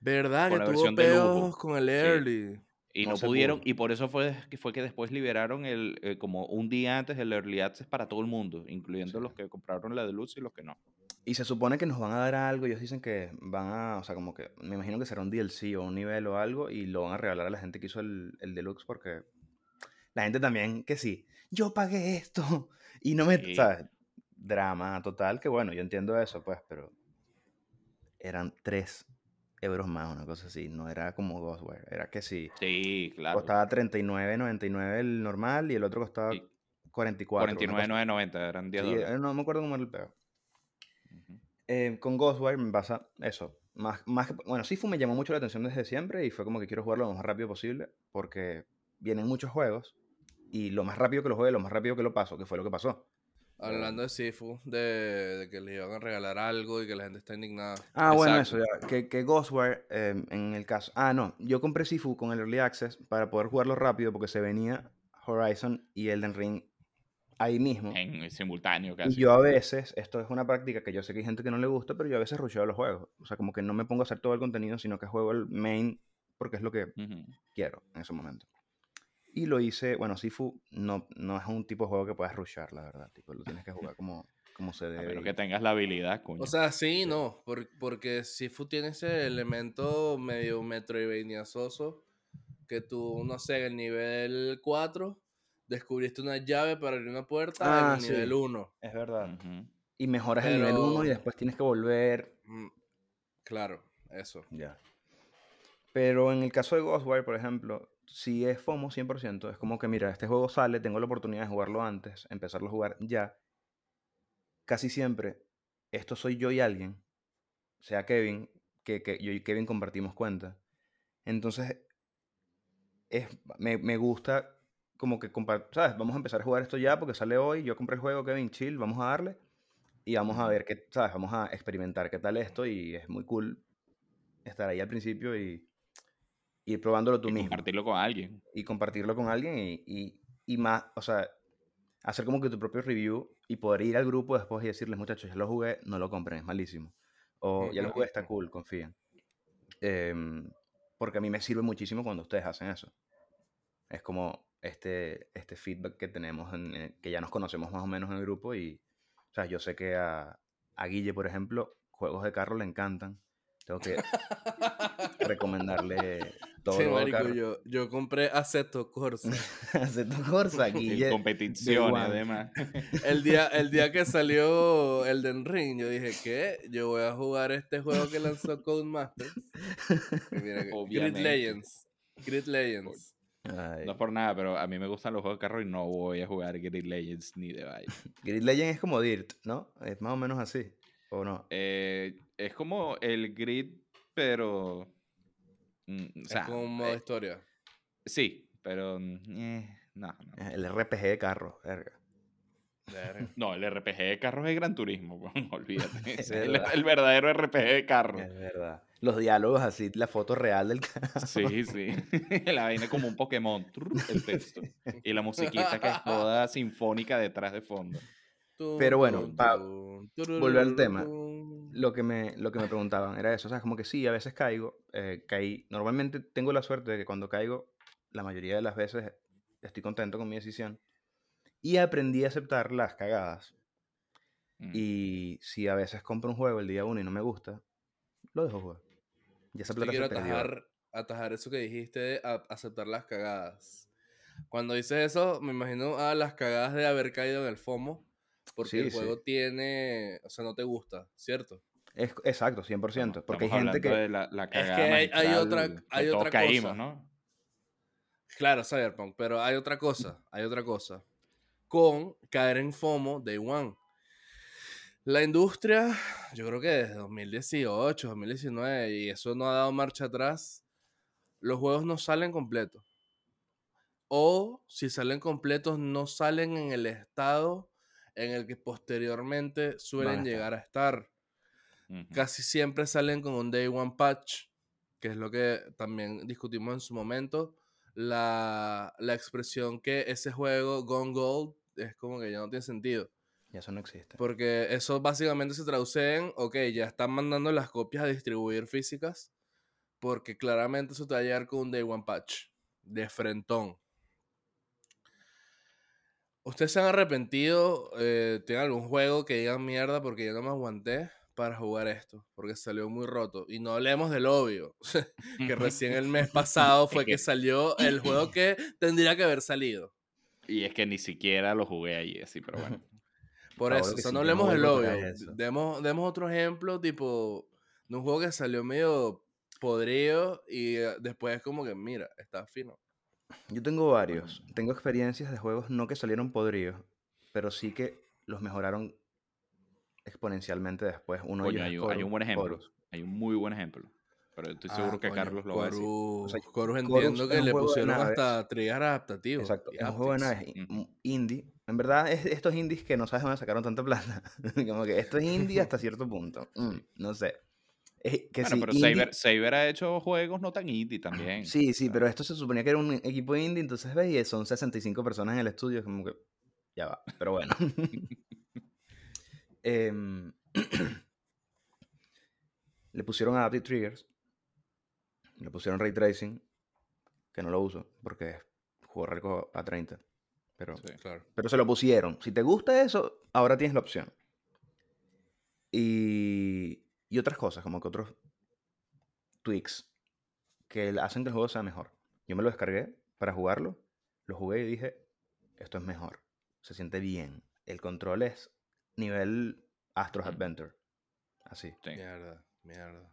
A: ¿Verdad?
B: Con
A: Que
B: la
A: tuvo peos con el
B: Sí.
A: early.
B: Y
C: No
B: pudieron,
C: pudo.
B: y por eso fue que, fue que después liberaron el, eh, como un día antes el Early Access para todo el mundo, incluyendo
C: Sí.
B: los que compraron la Deluxe y los que no.
C: Y se supone que nos van a dar algo. Ellos dicen que van a. O sea, como que. Me imagino que será un DLC o un nivel o algo. Y lo van a regalar a la gente que hizo el, el deluxe. Porque. La gente también, que sí. Yo pagué esto. [laughs] Y no me.
B: Sí.
C: ¿Sabes? Drama total. Que bueno, yo entiendo eso, pues. Pero. Eran 3 euros más, una cosa así. No era como Ghostware. Era que sí.
B: Sí, claro.
C: Costaba 39.99 el normal. Y el otro costaba
B: Y
C: 44. una cosa-
B: 49,990, eran 10
C: Sí,
B: dólares.
C: eh, no me acuerdo cómo era el peor. Eh, con Ghostwire me pasa eso. Más, más que- bueno, Sifu me llamó mucho la atención desde siempre y fue como que quiero jugarlo lo más rápido posible porque vienen muchos juegos y lo más rápido que lo juegue, lo más rápido que lo paso, que fue lo que pasó.
A: Hablando de Sifu, de, de que les iban a regalar algo y que la gente está indignada.
C: Ah, bueno,
B: Exacto.
C: eso ya. Que, que Ghostwire, eh, en el caso. Ah, no. Yo compré Sifu con el Early Access para poder jugarlo rápido porque se venía Horizon y Elden Ring ahí mismo.
B: En simultáneo
C: Y
B: casi.
C: yo a veces, esto es una práctica que yo sé que hay gente que no le gusta, pero yo a veces rusheo los juegos. O sea, como que no me pongo a hacer todo el contenido, sino que juego el main porque es lo que
B: Ujú.
C: quiero en ese momento. Y lo hice, bueno, Sifu no, no es un tipo de juego que puedas rushar, la verdad. Tipo, lo tienes que jugar como, como se
B: A
C: debe. y-
B: que tengas la habilidad, coño.
A: O sea, sí, no, por- porque Sifu tiene ese elemento medio metroidvaniazoso que tú, no sé, el nivel 4 descubriste una llave para abrir una puerta
C: Ah,
A: en el
C: sí.
A: nivel 1.
C: Es verdad. Y mejoras el nivel 1 y después tienes que volver.
A: Mm, Claro, eso.
C: Ya. Pero en el caso de Ghostwire, por ejemplo, si es FOMO 100%, es como que, mira, este juego sale, tengo la oportunidad de jugarlo antes, empezarlo a jugar ya. Casi siempre, esto soy yo y alguien, sea Kevin, que, que yo y Kevin compartimos cuenta. Entonces, es, me, me gusta como que, ¿sabes? Vamos a empezar a jugar esto ya porque sale hoy, yo compré el juego, Kevin, chill, vamos a darle. Y vamos a ver qué, ¿sabes? Vamos a experimentar qué tal esto y es muy cool estar ahí al principio y ir probándolo tú
B: Y
C: mismo
B: compartirlo con alguien.
C: y compartirlo con alguien y, y, y más, o sea, hacer como que tu propio review y poder ir al grupo después y decirles, muchachos, ya lo jugué, no lo compren, es malísimo. O ya lo jugué, está cool, confíen. Em, porque a mí me sirve muchísimo cuando ustedes hacen eso. Es como este, este feedback que tenemos, en, en- que ya nos conocemos más o menos en el grupo y, o sea, yo sé que a, a Guille, por ejemplo, juegos de carro le encantan. Tengo que [laughs] recomendarle todo
A: Sí, marico, yo, yo compré Aceto Corsa. [laughs]
C: Aceto Corsa,
B: En
C: Guille.
B: competiciones,
C: One.
B: además. [laughs]
A: El día, el día que salió Elden Ring, yo dije, ¿qué? Yo voy a jugar este juego que lanzó Codemasters. Mira Grid. Legends. Grid Legends.
C: Ay,
B: No es por nada, pero a mí me gustan los juegos de carro y no voy a jugar Grid Legends ni de vaina. [laughs]
C: Grid Legend es como Dirt, ¿no? Es más o menos así. ¿O no?
B: Eh, es como el Grid, pero. mm, o sea,
A: es como un modo
B: eh,
A: historia.
B: sí, pero. mm, eh, no, no.
C: El RPG de carro, verga.
B: No, el RPG de carros es Gran Turismo, [laughs] weón, olvídate. [laughs]
C: Es
B: el, el verdadero RPG de carros.
C: Es verdad. Los diálogos así, la foto real del.
B: Sí, sí. [laughs] La vaina como un Pokémon, el texto. Y la musiquita que es toda sinfónica detrás de fondo.
C: Pero bueno,
A: Tun,
C: pa-
A: tun,
C: volver al tema. Lo que, me, lo que me preguntaban era eso. O sea, como que sí, a veces caigo. eh, caí. Normalmente tengo la suerte de que cuando caigo, la mayoría de las veces estoy contento con mi decisión. Y aprendí a aceptar las cagadas.
B: Mm.
C: Y si a veces compro un juego el día uno y no me gusta, lo dejo jugar. Ya esa
A: Yo
C: plata
A: quiero
C: se perdió.
A: atajar, atajar eso que dijiste de aceptar las cagadas. Cuando dices eso, me imagino a las cagadas de haber caído en el FOMO. Porque
C: Sí,
A: el
C: sí.
A: juego tiene. O sea, no te gusta, ¿cierto?
C: Es, exacto, 100%.
B: Estamos-
C: porque hay gente que...
B: de la, la
A: que
B: cagada
A: hay- hay
B: magistral
A: otra-
B: que
A: hay
B: todos
A: otra
B: caímos,
A: cosa.
B: ¿no?
A: Claro, Cyberpunk, pero hay otra cosa, hay otra cosa. Con caer en FOMO Day One. La industria, yo creo que desde 2018, 2019, y eso no ha dado marcha atrás, los juegos no salen completos. O si salen completos, no salen en el estado en el que posteriormente suelen llegar a estar. Casi siempre salen con un day one patch, que es lo que también discutimos en su momento. La, la expresión que ese juego Gone Gold es como que ya no tiene sentido.
C: Ya eso no existe.
A: Porque eso básicamente se traduce en, ok, ya están mandando las copias a distribuir físicas, porque claramente eso te va a llegar con un day one patch, de frentón. ¿Ustedes se han arrepentido? Eh, ¿Tienen algún juego que digan mierda porque yo no me aguanté para jugar esto? Porque salió muy roto. Y no hablemos del obvio, [laughs] que recién el mes pasado fue que [laughs] salió el juego que tendría que haber salido.
B: Y es que ni siquiera lo jugué allí, así, pero bueno. [laughs]
A: Por eso, o sea, no hablemos del obvio. Demos, demos otro ejemplo, tipo, de un juego que salió medio podrido y eh, después es como que, mira, está fino.
C: Yo tengo varios. Tengo experiencias de juegos no que salieron podridos, pero sí que los mejoraron exponencialmente después. Uno
B: Coño, hay, hay un buen ejemplo. Hay un muy buen ejemplo. Pero estoy seguro
A: Ah,
B: que
A: coño,
B: Carlos lo va a decir.
C: O sea,
A: entiendo que le pusieron hasta trigger adaptativos.
C: Exacto, es un juego de naves indie. En verdad, es estos indies que no sabes dónde sacaron tanta plata. [laughs] Como que esto es indie hasta cierto punto. Mm, no sé. Es que
B: Bueno,
C: sí,
B: pero
C: indie-
B: Saber, Saber ha hecho juegos no tan indie también.
C: Sí, sí, pero esto se suponía que era un equipo indie, entonces ves, y son 65 personas en el estudio, es como que ya va, pero bueno. [laughs] [laughs] Em, [clears throat] le pusieron Adaptive Triggers, le pusieron Ray Tracing, que no lo uso, porque es juego rico a 30, pero,
B: Sí.
A: Claro.
C: pero se lo pusieron. Si te gusta eso, ahora tienes la opción. Y, y otras cosas, como que otros tweaks que hacen que el juego sea mejor. Yo me lo descargué para jugarlo, lo jugué y dije, esto es mejor. Se siente bien. El control es nivel Astro's
B: Ujú.
C: Adventure. Así.
B: Sí.
A: Mierda, mierda.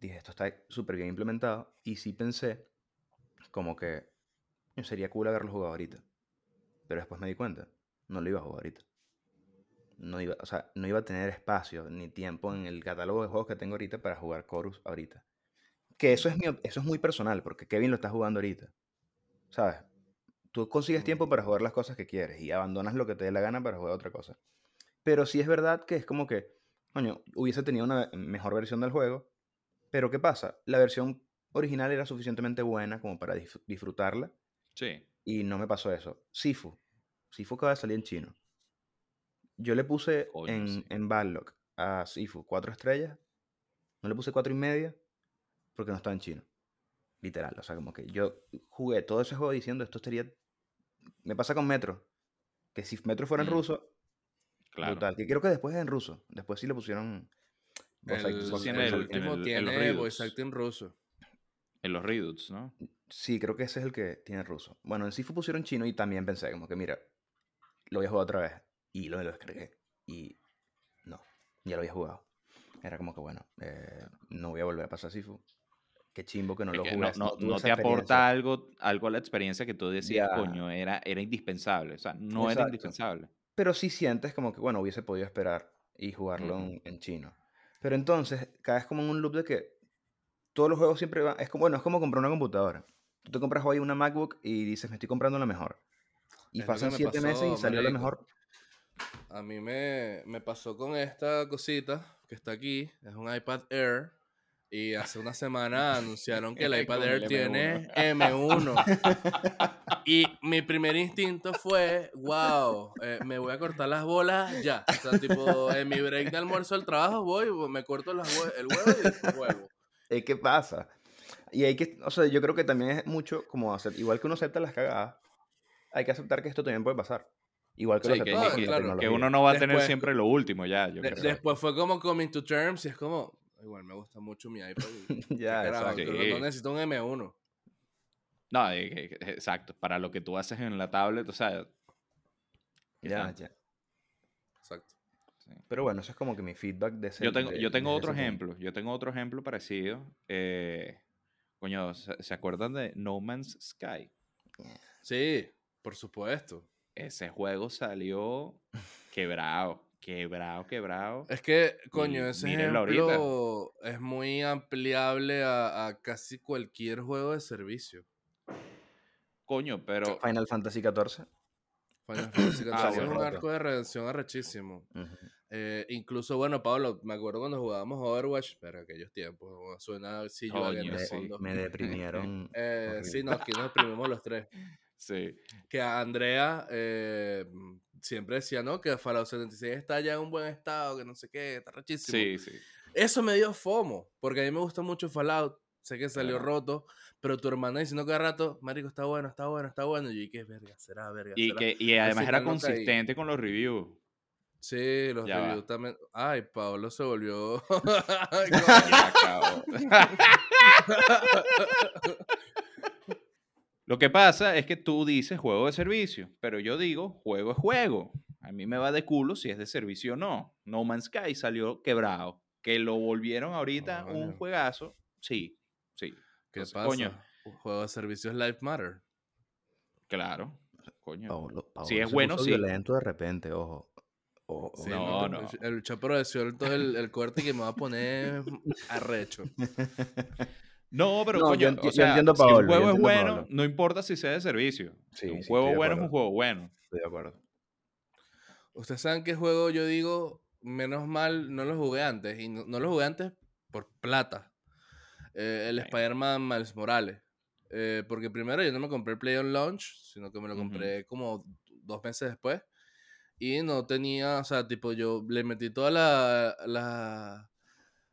C: Dije, esto está súper bien implementado. Y sí pensé como que "Coño, sería cool haberlo jugado ahorita. Pero después me di cuenta, no lo iba a jugar ahorita. No iba, o sea, no iba a tener espacio ni tiempo en el catálogo de juegos que tengo ahorita para jugar Chorus ahorita. Que eso es, mi eso es muy personal, porque Kevin lo está jugando ahorita. ¿Sabes? Tú consigues tiempo para jugar las cosas que quieres y abandonas lo que te dé la gana para jugar otra cosa. Pero sí es verdad que es como que, coño, hubiese tenido una mejor versión del juego. Pero ¿qué pasa? La versión original era suficientemente buena como para disfrutarla
B: Sí.
C: y no me pasó eso. Sifu. Sifu acaba de salir en chino. Yo le puse en,
B: sí.
C: en Badlock a Sifu cuatro estrellas. No le puse cuatro y media porque no estaba en chino. Literal. O sea, como que yo jugué todo ese juego diciendo esto sería... Me pasa con Metro. Que si Metro fuera en
B: Mm,
C: ruso,
B: Claro.
C: brutal. Que creo que después es en ruso. Después sí le pusieron... voice
A: El,
C: act- voice-
B: tiene
A: el
B: el- en
A: último
C: acting.
B: en
A: tiene voice acting ruso.
B: En los Redux, ¿no?
C: Sí, creo que ese es el que tiene ruso. Bueno, en Sifu pusieron chino y también pensé como que, mira, lo voy a jugar otra vez. Y lo, lo descargué. Y no, ya lo había jugado. Era como que, bueno, eh, no voy a volver a pasar Sifu. Qué chimbo que no
B: Es
C: lo
B: que
C: jugué.
B: no, no- no te aporta algo, algo a la experiencia que tú decías, coño, era, era indispensable. O sea, no era
C: Exacto.
B: indispensable.
C: Pero sí sientes como que, bueno, hubiese podido esperar y jugarlo en, en chino. Pero entonces, caes como en un loop de que todos los juegos siempre van. Es como, bueno, es como comprar una computadora. Tú te compras hoy una MacBook y dices, me estoy comprando la mejor. Y
A: Es
C: pasan
A: me
C: siete meses y salió la mejor.
A: A mí me, me pasó con esta cosita que está aquí. Es un iPad Air. Y hace una semana anunciaron que el [laughs] iPad Air
B: el
A: tiene [laughs] M1. [laughs] Y mi primer instinto fue, wow, eh, me voy a cortar las bolas ya. O sea, tipo, en mi break de almuerzo del trabajo voy, me corto las hue- el huevo y.
C: Eh, ¿Qué pasa? Y hay que, o sea, yo creo que también es mucho como hacer, igual que uno acepta las cagadas, hay que aceptar que esto también puede pasar. Igual que lo
B: Sí, que,
C: con la
B: que-
A: claro,
B: que uno no va a tener siempre lo último ya, yo
A: De-
B: creo.
A: después fue como coming to terms y es como, igual me gusta mucho mi iPad. y- [laughs] ¿qué
C: Ya, exacto.
A: No necesito un M1.
B: No, exacto. Para lo que tú haces en la tablet, o sea,
C: Ya, ya.
A: Exacto.
C: Pero bueno, eso es como que mi feedback de ese
B: Yo tengo,
C: de-
B: yo tengo otro ejemplo. Yo tengo otro ejemplo parecido. Eh, coño, ¿se, se acuerdan de No Man's Sky?
A: Sí, por supuesto.
B: Ese juego salió quebrado, quebrado, quebrado.
A: Es que, coño,
B: Y
A: ese
B: ahorita.
A: ejemplo es muy ampliable a, a casi cualquier juego de servicio.
B: Coño, pero
C: Final Fantasy XIV.
A: Final [clears throat] Fantasy XIV
B: Ah,
A: es
B: bueno.
A: un arco de redención arrechísimo. Eh, incluso, bueno, Pablo, me acuerdo cuando jugábamos Overwatch, pero aquellos tiempos, suena así yo
B: Coño,
A: en el fondo.
C: me deprimieron. [laughs]
A: Eh, sí, no, aquí nos deprimimos los tres.
B: Sí.
A: Que a Andrea eh, siempre decía, ¿no? Que Fallout 76 está ya en un buen estado, que no sé qué, está rechísimo.
B: Sí, sí.
A: Eso me dio FOMO, porque a mí me gusta mucho Fallout. Sé que salió
B: Claro.
A: roto, pero tu hermana diciendo cada rato, Marico, está bueno, está bueno, está bueno. Y yo, ¿qué verga? ¿Será verga?
B: Y,
A: será?".
B: que, y además era consistente con los reviews.
A: Sí, los
B: Ya va.
A: reviews también. Ay, Pablo se volvió. [laughs] [laughs]
B: Ya. [laughs] Lo que pasa es que tú dices juego de servicio, pero yo digo juego es juego. A mí me va de culo si es de servicio o no. No Man's Sky salió quebrado. Que lo volvieron ahorita un
A: Coño.
B: juegazo. Sí, sí.
A: ¿Qué
B: Entonces,
A: pasa?
B: coño.
A: Un juego de servicios Life Matter.
B: Claro. Coño.
C: Paolo, Paolo
B: Si es
C: se
B: bueno,
C: puso
B: sí.
C: violento de repente, ojo. Ojo,
A: Sí,
B: No,
A: no,
B: no.
A: El, chapo resuelto el, el corte que me va a poner arrecho. [laughs]
B: No, pero
C: No,
B: coño,
C: yo enti-
B: o
C: yo
B: sea,
C: entiendo a
B: si un
C: Paolo, yo
B: juego es bueno,
C: Paolo.
B: no importa si sea de servicio.
C: Sí,
B: un
C: sí,
B: juego bueno es un juego bueno.
C: Estoy de acuerdo.
A: Ustedes saben qué juego yo digo, menos mal no lo jugué antes. Y no, no lo jugué antes por plata. Eh, el. Spider-Man Miles Morales. Eh, porque primero yo no me compré el Play on Launch, sino que me lo compré como dos meses después. Y no tenía, o sea, tipo, yo le metí toda la, la-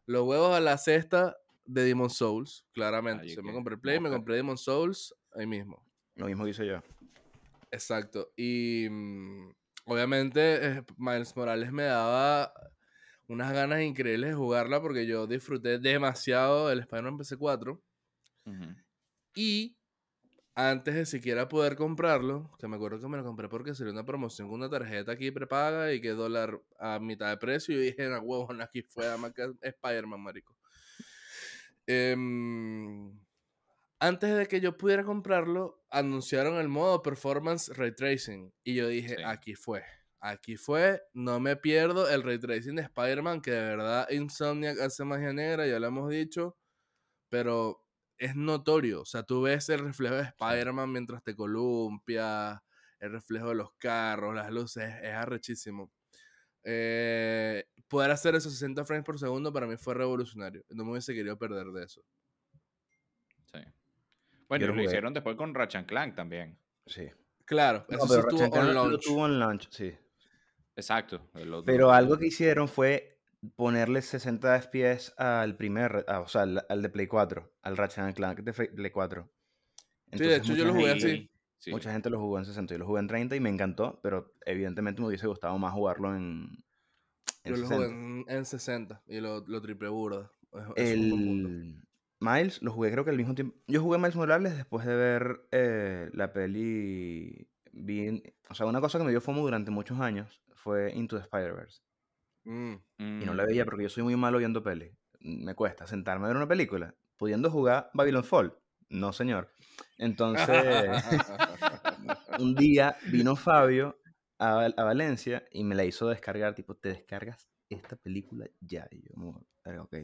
A: los huevos a la cesta de Demon Souls, claramente. O sea, me compré el Play, me compré Demon Souls ahí mismo.
C: Lo mismo que hice yo.
A: Exacto. Y mm, obviamente eh, Miles Morales me daba unas ganas increíbles de jugarla porque yo disfruté demasiado del Spider-Man PC4.
B: Ujú.
A: Y antes de siquiera poder comprarlo, que me acuerdo que me lo compré porque salió una promoción con una tarjeta aquí prepaga y que dólar a mitad de precio. Y yo dije, no, huevón, aquí fue que Spider-Man, marico. Em, antes de que yo pudiera comprarlo, anunciaron el modo Performance Ray Tracing. Y yo dije,
B: Sí.
A: aquí fue. Aquí fue, no me pierdo el Ray Tracing de Spider-Man, que de verdad Insomniac hace magia negra, ya lo hemos dicho, pero es notorio. O sea, tú ves el reflejo de Spider-Man mientras te columpias, el reflejo de los carros, las luces, es arrechísimo. Eh, poder hacer esos 60 frames por segundo para mí fue revolucionario. No me hubiese querido perder de eso.
B: Sí. Bueno, y
C: lo
B: hicieron después con Ratchet Clank también.
C: Sí.
A: Claro,
C: No,
A: eso sí
C: pero
A: estuvo
C: Ratchet Clank
A: on
C: lo
A: launch.
C: tuvo en launch, sí.
B: Exacto. el otro-
C: Pero algo que hicieron fue ponerle 60 FPS al primer, ah, o sea, al, al de Play 4, al Ratchet and Clank de Play 4.
A: de hecho, yo lo jugué así.
B: Sí.
C: Mucha gente lo jugó en 60, yo lo jugué en 30 y me encantó, pero evidentemente me hubiese gustado más jugarlo en, en
A: Yo lo
C: 60.
A: jugué en, en 60 y lo, lo triple burda. Es- es un buen punto.
C: El Miles lo jugué creo que al mismo tiempo. Yo jugué Miles Morales después de ver eh, la peli. vi- o sea, una cosa que me dio FOMO durante muchos años fue Into the Spider-Verse.
A: Mm.
C: Y no la veía porque yo soy muy malo viendo peli. Me cuesta sentarme a ver una película pudiendo jugar Babylon Fall. No, señor. Entonces, [laughs] un día vino Fabio a, Val- a Valencia y me la hizo descargar. Tipo, te descargas esta película ya. Y yo, como, "Verga, ok.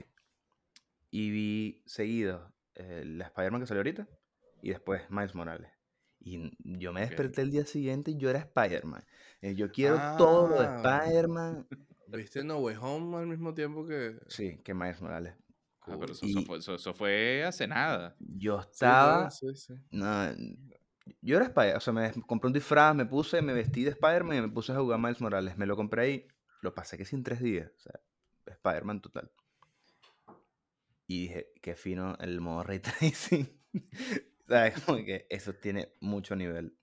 C: Y vi seguido eh, la Spider-Man que salió ahorita y después Miles Morales. Y yo me desperté el día siguiente y yo era Spider-Man. Eh, yo quiero todo lo de
A: Ah.
C: Spider-Man.
A: ¿Viste No Way Home al mismo tiempo que.?
C: Sí, que Miles Morales.
B: Ah, pero eso,
C: Y-
B: eso fue, eso- eso fue hace nada.
C: Yo
A: Sí,
C: estaba.
A: sí, sí.
C: No, yo era Spider, o sea, me compré un disfraz, me puse, me vestí de Spider-Man y me puse a jugar Miles Morales. Me lo compré y lo pasé que sin tres días. O sea, Spider-Man total. Y dije, qué fino el modo Ray [laughs] Tracing. [laughs] ¿Sabes? Como que eso tiene mucho nivel.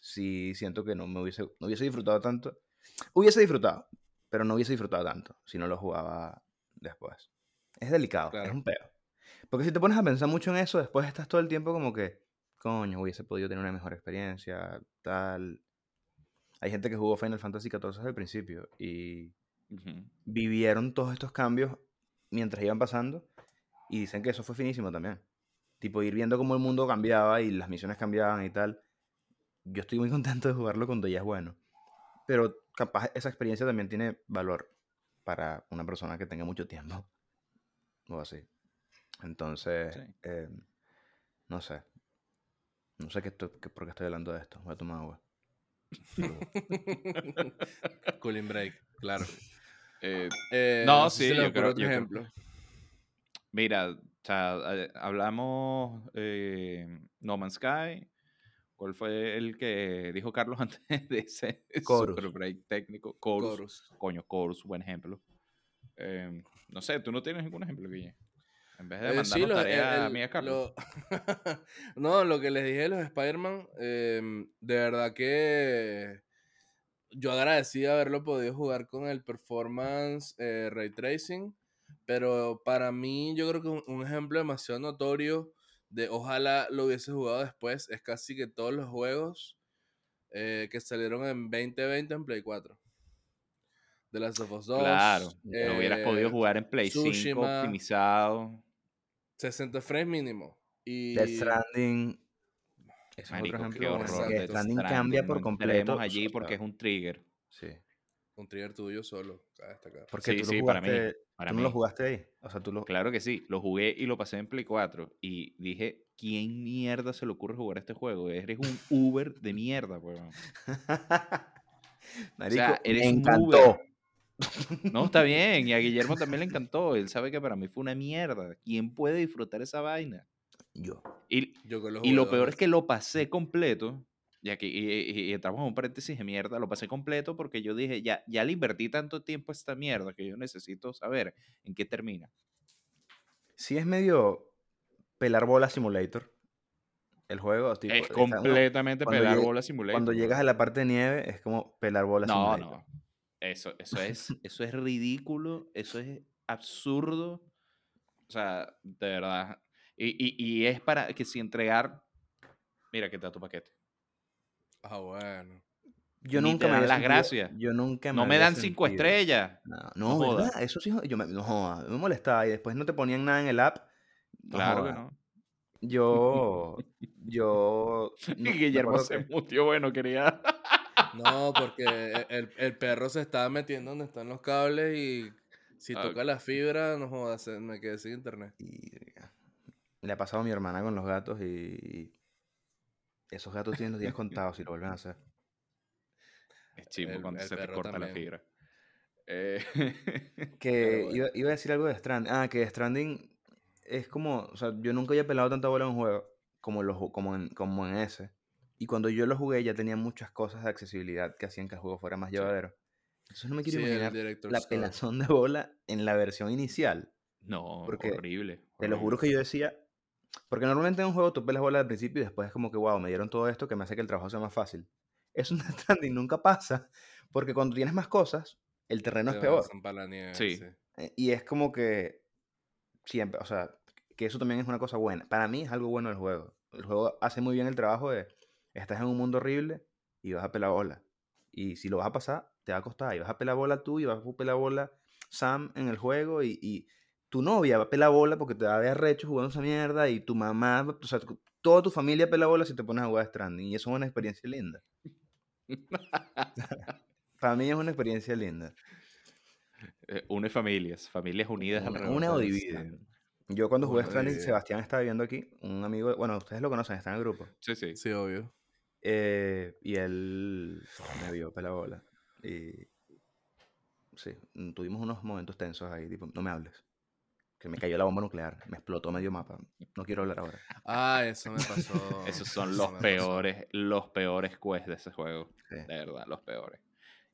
C: Sí, siento que no me hubiese, no hubiese disfrutado tanto. Hubiese disfrutado, pero no hubiese disfrutado tanto si no lo jugaba después. Es delicado, es
A: Claro.
C: un peo. Porque si te pones a pensar mucho en eso, después estás todo el tiempo como que, coño, hubiese podido tener una mejor experiencia, tal. Hay gente que jugó Final Fantasy XIV desde el principio y vivieron todos estos cambios mientras iban pasando y dicen que eso fue finísimo también. Tipo, ir viendo cómo el mundo cambiaba y las misiones cambiaban y tal. Yo estoy muy [laughs] contento de jugarlo cuando ya es bueno. Pero capaz esa experiencia también tiene valor para una persona que tenga mucho tiempo. O así. Entonces,
B: Sí.
C: eh, no sé. No sé qué estoy- qué- por qué estoy hablando de esto. Voy a tomar agua. [laughs]
A: Cooling break, claro. [laughs]
B: Eh,
A: Eh,
B: No, sí, yo creo-
A: otro
B: yo creo-
A: ejemplo.
B: Mira, o sea, hablamos eh, No Man's Sky. ¿Cuál fue el que dijo Carlos [laughs] antes de ese
C: Chorus.
B: super break técnico? Chorus. Coño, Chorus, buen ejemplo. Eh, no sé, tú no tienes ningún ejemplo, Guille. En vez de
A: Eh,
B: mandarnos
A: sí, lo-
B: tarea
A: el-
B: a mí a Carlos.
A: lo- [laughs] no, lo que les dije de los Spider-Man, em, de verdad que yo agradecí haberlo podido jugar con el performance eh, ray tracing, pero para mí yo creo que un, un ejemplo demasiado notorio de ojalá lo hubiese jugado después es casi que todos los juegos eh, que salieron en 2020 en Play 4. The Last of Us 2.
B: Claro, lo hubieras podido
A: eh,
B: jugar en Play 5
A: Tsushima.
B: optimizado.
A: 60 frames mínimo. Y
C: Death Stranding. Es
B: Marico,
C: otro
B: qué
C: ejemplo.
A: Death
C: Stranding
B: Stranding,
C: cambia por completo.
B: allí
C: o sea,
B: porque es un trigger.
C: Sí.
A: un trigger tuyo solo, cabe destacar.
C: Porque
B: Sí,
C: tú, lo
B: sí, para mí,
C: jugaste,
B: para
C: tú no lo
B: mí.
C: jugaste ahí. O sea, tú lo.
B: Claro que sí, lo jugué y lo pasé en Play 4 y dije, ¿quién mierda se le ocurre jugar este juego? Eres un Uber de mierda, weón. [laughs]
C: Marico,
B: eres
C: me
B: un
C: encantó.
B: Uber. No, está bien, y a Guillermo también le encantó, él sabe que para mí fue una mierda. ¿Quién puede disfrutar esa vaina?
C: Yo.
B: Y,
A: Yo lo
B: y peor es que lo pasé completo, y aquí y, y- y entramos en un paréntesis de mierda, lo pasé completo porque yo dije, ya, ya le invertí tanto tiempo a esta mierda que yo necesito saber en qué termina.
C: Sí es medio pelar bola simulator. El juego. tipo,
B: es
C: está
B: completamente pelar
C: llegue-
B: bola simulator.
C: cuando llegas a la parte de nieve es como pelar bola
B: No,
C: simulator.
B: no. Eso, [laughs] eso, es, eso es ridículo, eso es absurdo. O sea, de verdad. Y, y, y es para que si entregar. Mira que te da tu paquete.
A: Ah, bueno.
C: Yo
B: Ni
C: nunca
B: te
C: me
B: dan las
C: sentido-
B: gracias.
C: Yo nunca
B: No me dan cinco estrellas.
C: No,
B: No
C: no,
B: joda.
C: ¿verdad? Eso sí, yo me, no joda, me molestaba y después no te ponían nada en el app. No
B: Claro que
C: joda.
B: no.
C: Yo, [laughs] yo. no-
B: y Guillermo se
C: que-
B: mutió, bueno, quería.
A: No, porque e- el, el perro se estaba metiendo donde están los cables y si
B: Ah,
A: toca la fibra, no jodas, me quedé sin internet.
C: Y le ha pasado a mi hermana con los gatos y esos gatos tienen los días [laughs] contados si lo vuelven a hacer.
B: Es chimbo
A: El-
B: cuando
A: el
B: se te corta la fibra. Eh, [laughs]
C: Que
A: bueno.
C: iba, iba a decir algo de Stranding. Ah, que Stranding es como, o sea, yo nunca había pelado tanta bola en un juego como, lo, ju- como, en, como en ese. Y cuando yo lo jugué ya tenía muchas cosas de accesibilidad que hacían que el juego fuera más llevadero. Entonces no me quiero
A: Sí, el
C: imaginar la
A: Scott.
C: pelazón de bola en la versión inicial.
B: no,
C: Porque
B: horrible.
C: Te lo juro que yo decía, porque normalmente en un juego tú pelas bola al principio y después es como que, wow, me dieron todo esto que me hace que el trabajo sea más fácil. Eso en Death Stranding nunca pasa, porque cuando tienes más cosas, el terreno es
A: Te
C: peor.
A: lanzan pa' la nieve,
B: Sí.
A: sí.
C: Eh, Y es como que siempre, o sea, que eso también es una cosa buena. Para mí es algo bueno del juego. El juego hace muy bien el trabajo de, estás en un mundo horrible y vas a pelar bola. Y si lo vas a pasar, te va a costar. Y vas a pelar bola tú y vas a pelar bola Sam en el juego y, y tu novia va a pelar bola porque te va a ver recho jugando esa mierda y tu mamá, o sea, toda tu familia pela bola si te pones a jugar Stranding. Y eso es una experiencia linda. [laughs] Para mí es una experiencia linda.
B: Eh, une familias, familias unidas
C: Una,
B: alrededor
C: una o
B: de
C: divide.
B: Stranding.
C: Yo cuando jugué
A: o
C: Stranding. Sebastián está viviendo aquí, un amigo, bueno, ustedes lo conocen, está en el grupo.
B: Sí, sí.
A: Sí, obvio.
C: Eh, y él me vio pela bola. Y sí, mm, tuvimos unos momentos tensos ahí, tipo, no me hables. Que me cayó la bomba nuclear, me explotó medio mapa. No quiero hablar ahora.
A: Ah, eso me pasó. [laughs]
B: Esos son
A: eso
B: los
A: pasó.
B: peores, los peores quests de ese juego.
C: Sí.
B: De verdad, los peores.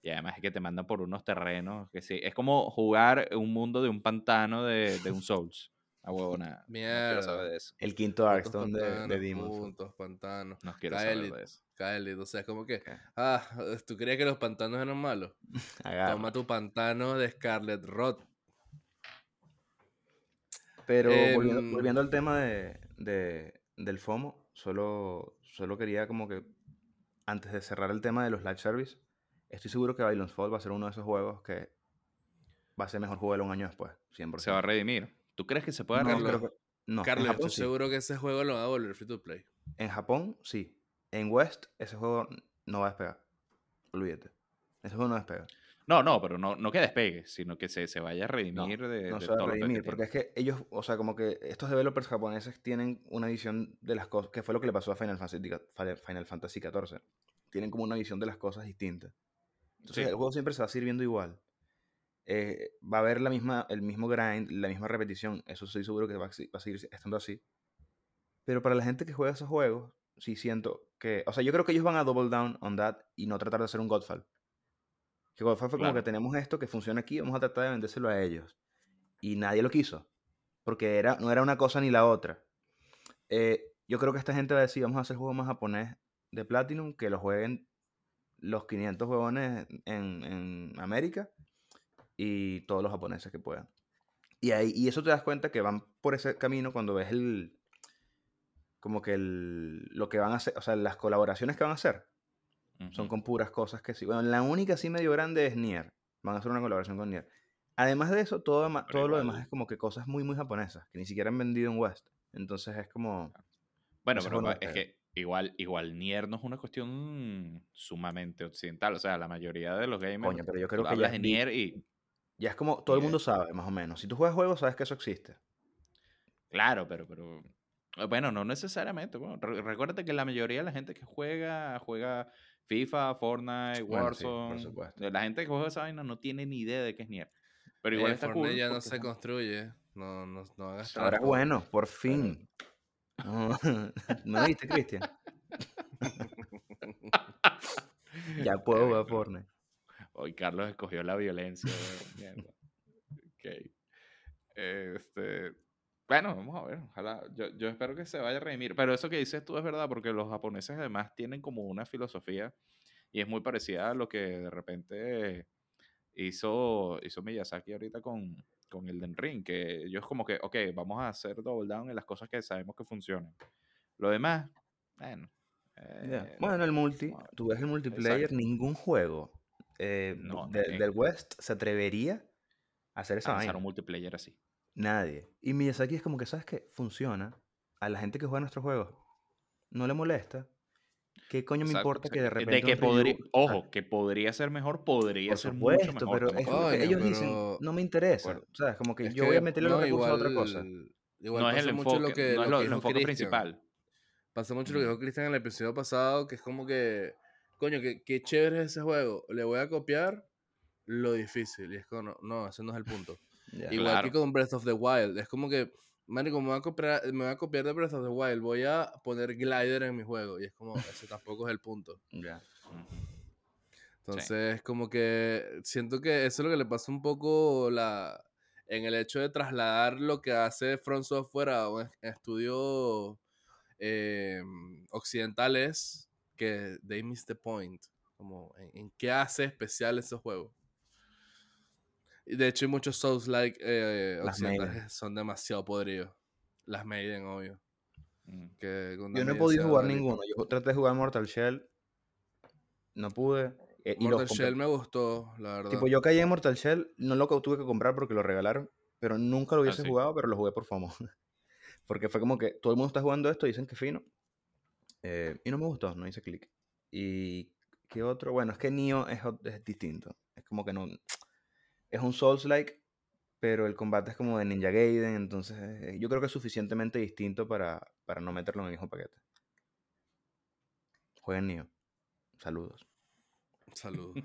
B: Y además es que te mandan por unos terrenos que sí. Es como jugar un mundo de un pantano de, de un Souls. A huevo, nada. No quiero saber
A: Mierda.
B: de eso.
C: El quinto Darkstone de, de
A: pantanos,
C: Demon's Souls.
A: puntos, pantanos.
B: No quiero saber de eso.
A: Kaelit, o sea, es como que, ah, ¿tú creías que los pantanos eran malos? [laughs]
C: Agarra.
A: Toma tu pantano de Scarlet Rot.
C: Pero volviendo,
A: Em,
C: volviendo al tema de, de- del FOMO, solo, solo quería como que, antes de cerrar el tema de los live service, estoy seguro que Babylon's Fall va a ser uno de esos juegos que va a ser mejor jugarlo un año después, 100%.
B: Se va a redimir. ¿Tú crees que se puede
C: no, creo que- no,
A: Carlos, yo
C: Japón
A: estoy
C: sí.
A: seguro que ese juego lo va a volver free to play.
C: En Japón, sí. En West, ese juego no va a despegar. Olvídate. Ese juego no despega.
B: No, no, pero no, no que despegue, sino que se, se vaya a redimir de,
C: No
B: de
C: se va
B: todo
C: a redimir, porque es que ellos, o sea, como que estos developers japoneses tienen una visión de las cosas, que fue lo que le pasó a Final Fantasy, Final Fantasy XIV. Tienen como una visión de las cosas distintas. Entonces
B: Sí.
C: el juego siempre se va a seguir viendo igual. Eh, va a haber la misma, el mismo grind, la misma repetición. Eso estoy seguro que va a, va a seguir estando así. Pero para la gente que juega esos juegos, sí siento que. O sea, yo creo que ellos van a double down on that y no tratar de hacer un Godfall. Que Godfall fue como
B: Claro.
C: que tenemos esto que funciona aquí, vamos a tratar de vendérselo a ellos. Y nadie lo quiso. Porque era, no era una cosa ni la otra. Eh, yo creo que esta gente va a decir, vamos a hacer juegos más japonés de Platinum, que lo jueguen los 500 huevones en, en América y todos los japoneses que puedan. Y, ahí, y eso te das cuenta que van por ese camino cuando ves el. Como que el, lo que van a hacer, o sea, las colaboraciones que van a hacer son
B: Ujú.
C: con puras cosas que sí. Bueno, la única sí medio grande es Nier. Van a hacer una colaboración con Nier. Además de eso, todo,
B: Pero
C: todo lo demás es como que cosas muy, muy japonesas, que ni siquiera han vendido en West. Entonces es como.
B: Bueno, pero
C: no
B: va- es que igual, igual Nier no es una cuestión sumamente occidental. O sea, la mayoría de los gamers
C: Coño, pero yo creo que
B: hablas de Nier y
C: Ya es como todo el mundo sabe, más o menos. Si tú juegas juegos, sabes que eso existe.
B: Claro, pero, pero eh, bueno, no necesariamente. Bueno, re- recuérdate que la mayoría de la gente que juega, juega FIFA, Fortnite,
C: Bueno, sí, por
B: Warzone.
C: supuesto.
B: la gente que juega esa vaina no tiene ni idea de qué es Nier. Pero igual
A: Eh,
B: está
A: Fortnite
B: cool.
A: ya no se construye. No, no, no hagas
C: Ahora bueno, por fin. No, [laughs] ¿No viste, Cristian? [laughs] ya puedo jugar Fortnite.
B: Hoy Carlos escogió la violencia. weón, mierda. Ok. Este, bueno, vamos a ver. Ojalá. Yo, yo espero que se vaya a redimir. Pero eso que dices tú es verdad, porque los japoneses además tienen como una filosofía y es muy parecida a lo que de repente hizo, hizo Miyazaki ahorita con, con Elden Ring. Que ellos como que, ok, vamos a hacer double down en las cosas que sabemos que funcionan. Lo demás, bueno. Eh,
C: Bueno, el multi, tú ves el multiplayer,
B: Exacto.
C: ningún juego eh,
B: No,
C: de- del West se atrevería a hacer esa
B: lanzar
C: vaina.
B: un multiplayer así.
C: Nadie. Y Miyazaki es como que, ¿sabes qué? Funciona. A la gente que juega nuestros juegos no le molesta. ¿Qué coño me
B: Exacto,
C: importa que de repente.
B: De que podría,
C: review-
B: ojo, que podría ser mejor, podría
C: Por
B: ser mucho
C: supuesto,
B: mejor.
C: pero es ellos dicen, no me interesa.
B: Bueno,
C: ¿Sabes? Como que
A: Es
C: yo voy a meterle
A: no,
C: los recursos a otra
A: igual-
C: cosa.
A: Igual
B: no es
A: pasa
B: el
A: mucho
B: enfoque,
A: lo que,
B: no es
A: lo que
B: el enfoque
A: Christian.
B: principal.
A: Pasa mucho lo que
B: Mm.
A: dijo Cristian en el episodio pasado, que es como que, coño, que, qué chévere es ese juego. Le voy a copiar lo difícil. Y es como, no, no, ese no es el punto. [laughs] Igual
B: Claro.
A: que con Breath of the Wild. Es como que, marico, me voy, a copiar, me voy a copiar de Breath of the Wild. Voy a poner glider en mi juego. Y es como, ese tampoco es el punto. [laughs]
C: Ya.
B: Ujú.
A: Entonces, como que siento que eso es lo que le pasa un poco la, en el hecho de trasladar lo que hace Front Software a un es- estudio eh, occidental es que they miss the point. Como en, en qué hace especial esos juegos. Y de hecho, hay muchos Souls-like eh,
C: Las
A: occidentales son demasiado podridos. Las Maiden, obvio.
B: Mm.
A: Que
C: Yo no he podido jugar ninguno. Yo traté de jugar Mortal Shell. No pude. eh,
A: Mortal. Shell me gustó, la verdad.
C: Tipo, yo caí en Mortal Shell. No lo tuve que comprar porque lo regalaron. Pero nunca lo hubiese
B: sí.
C: jugado, pero lo jugué por FOMO. [laughs] porque fue como que todo el mundo está jugando esto, dicen que fino. Eh, y no me gustó, no hice clic. Y qué otro, bueno, es que Nioh es, es distinto. Es como que no. [tsk] Es un Souls-like, pero el combate es como de Ninja Gaiden. Entonces, eh, yo creo que es suficientemente distinto para, para no meterlo en el mismo paquete. Jueguen Nioh. Saludos.
A: Saludos.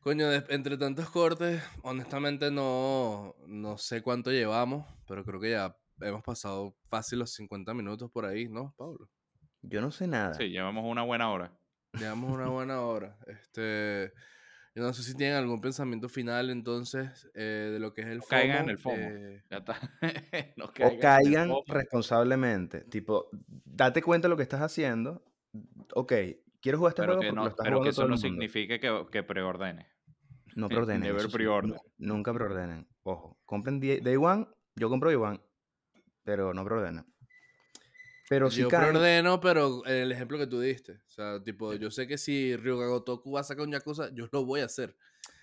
A: Coño, entre tantos cortes, honestamente no, no sé cuánto llevamos, pero creo que ya hemos pasado fácil los 50 minutos por ahí, ¿no, Pablo?
C: Yo no sé nada.
B: Sí, llevamos una buena hora.
A: Llevamos una [laughs] buena hora. Este, yo no sé si tienen algún pensamiento final entonces eh, de lo que es el
B: No caigan en
A: FOMO,
B: el FOMO.
A: eh,
B: Ya está. [laughs] No
C: O
B: caigan en el
C: caigan
B: FOMO.
C: responsablemente. Tipo, date cuenta de lo que estás haciendo. Ok, quiero jugar este
B: Pero
C: juego
B: que,
C: porque
B: no,
C: lo está
B: pero que
C: jugando
B: eso
C: todo el
B: no
C: mundo.
B: significa que, que preordene.
C: No [laughs] preordenen.
B: Never
C: nu- Nunca preordenen. Ojo, compren Day Day One. Yo compro Day One, pero no preordenen. Pero si
A: yo
C: caen,
A: preordeno, pero el ejemplo que tú diste. O sea, tipo, yo sé que si Ryuga Gotoku va a sacar un Yakuza, yo lo voy a hacer.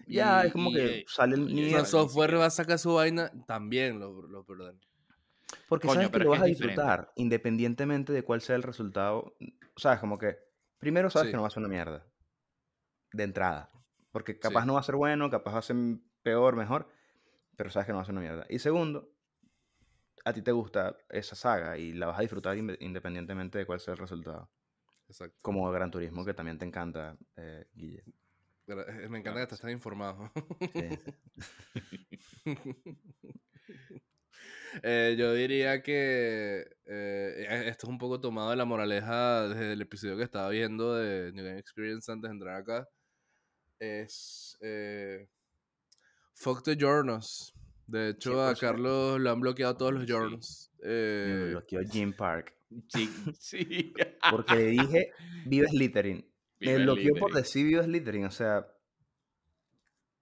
C: Ya,
A: Y-
C: es como
A: y,
C: que sale el
B: oye,
C: nivel.
B: Ni
A: From Software va a sacar su vaina, también lo, lo perdonan.
C: Porque
B: Coño,
C: sabes que lo
B: es
C: vas a
B: es diferente.
C: disfrutar independientemente de cuál sea el resultado. Sabes, como que primero sabes
A: Sí.
C: que no va a ser una mierda. De entrada. Porque
A: Sí.
C: capaz no va a ser bueno, capaz va a ser peor, mejor. Pero sabes que no va a ser una mierda. Y segundo, a ti te gusta esa saga y la vas a disfrutar inde- independientemente de cuál sea el resultado.
A: Exacto.
C: Como Gran Turismo, que también te encanta, eh, Guille.
A: Eh, Me encanta que estés tan informado.
C: Sí. [laughs]
A: Eh, yo diría que eh, eh, esto es un poco tomado de la moraleja desde el episodio que estaba viendo de New Game Experience antes de entrar acá. Es eh, Fuck the Journals. De hecho, a
C: 100%.
A: Carlos lo han bloqueado todos los
B: Sí.
A: journals.
C: Me
A: Eh,
C: bloqueó Jim Park.
B: Sí, [laughs] sí.
C: Porque le dije, vive Slytherin. Me bloqueó por decir vive Slytherin. O sea,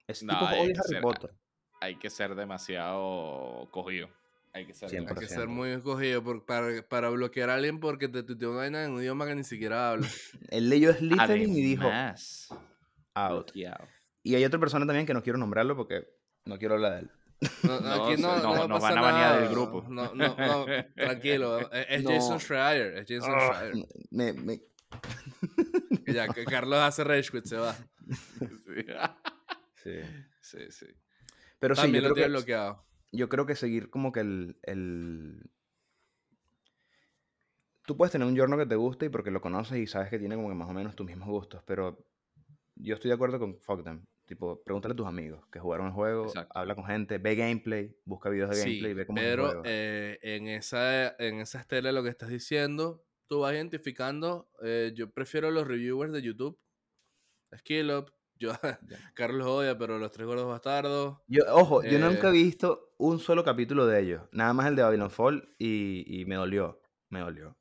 C: ese
B: No,
C: tipo
B: hay
C: odia
B: que
C: Harry
B: ser-
C: Potter.
B: Hay que ser demasiado cogido. Hay que ser
A: hay que
C: 100%.
A: ser muy escogido por- para, para bloquear a alguien porque te tuiteó una vaina en un idioma que ni siquiera habla. [laughs]
C: Él leyó Slytherin y dijo, out.
B: bloqueado.
C: Y hay otra persona también que no quiero nombrarlo porque no quiero hablar de él.
A: No,
B: No,
A: aquí no, no,
B: no-
A: pasa
B: van a banear del grupo.
A: No, no, no, tranquilo. Es, es Jason. Schreier. Es Jason
C: Ah,
A: Schreier.
C: me- me-
A: Que Ya, que Carlos hace rage quit, se va.
C: sí.
B: Sí, sí.
C: Pero sí, yo
A: También lo
C: creo, que,
A: bloqueado.
C: yo creo que seguir como que el, el... Tú puedes tener un giorno que te guste y porque lo conoces y sabes que tiene como que más o menos tus mismos gustos, pero yo estoy de acuerdo con fuck them. Tipo, pregúntale a tus amigos que jugaron el juego,
B: Exacto.
C: habla con gente, ve gameplay, busca videos de
A: Sí,
C: gameplay, ve cómo es el
A: pero
C: juego.
A: eh, en, esa, en esa estela de lo que estás diciendo, tú vas identificando. eh, yo prefiero los reviewers de YouTube. Skill Up. Yo, [laughs] Carlos odia, pero los tres gordos bastardos.
C: Yo, ojo, yo nunca he
A: Eh,
C: visto un solo capítulo de ellos. Nada más el de Babylon Fall y, y me dolió. Me dolió.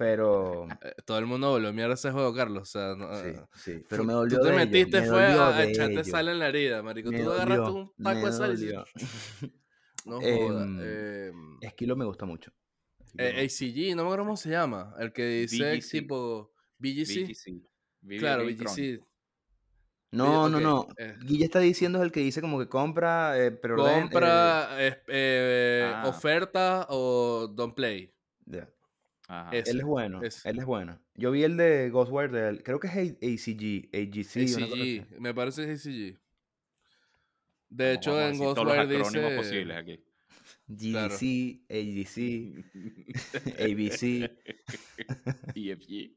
C: Pero.
A: eh, todo el mundo volvió a mierda ese juego, Carlos. O sea, no,
C: Sí,
A: eh,
C: sí. Pero me dolió.
A: Tú te
C: de
A: metiste,
C: me
A: fue
C: dolió
A: a, echarte sal en la herida, marico.
C: me
A: Tú agarraste
C: dolió,
A: un taco de sal y. [laughs] No joda.
C: Em,
A: em,
C: Esquilo me gusta mucho.
A: Eh. ACG, no me acuerdo cómo se llama. El que dice
B: BGC.
A: tipo BGC.
B: BGC.
A: Claro. BGC.
C: No, no, no.
A: eh.
C: Guille está diciendo es el que dice como que compra, eh, pero eh,
A: Compra, es- eh,
B: Ah.
A: oferta o don't play.
C: ya.
B: Ajá.
C: Él es bueno.
A: ese.
C: Él es bueno. Yo vi el de Ghostwire del. Creo que es A- ACG, AGC.
A: ACG, me parece que es ACG. De
B: Vamos-
A: hecho,
B: vamos
A: en
B: decir todos los
A: Ghostwire
B: acrónimos
A: dice...
B: posibles aquí.
A: Claro.
C: GDC, AGC, [laughs] ABC.
B: EFG.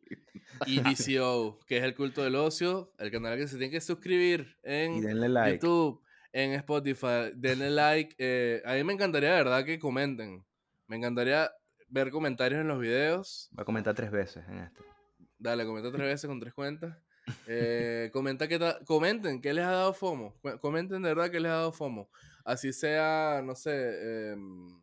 A: EDCO, que es el culto del ocio, el canal al que se tiene que suscribir en
C: denle like.
A: YouTube, en Spotify. Denle like. eh, a mí me encantaría, de verdad, que comenten. Me encantaría ver comentarios en los videos.
C: Voy a comentar tres veces en este.
A: Dale, comenta tres [laughs] veces con tres cuentas. Eh, comenta qué comenten qué les ha dado FOMO. Comenten de verdad qué les ha dado FOMO. Así sea, no sé, em,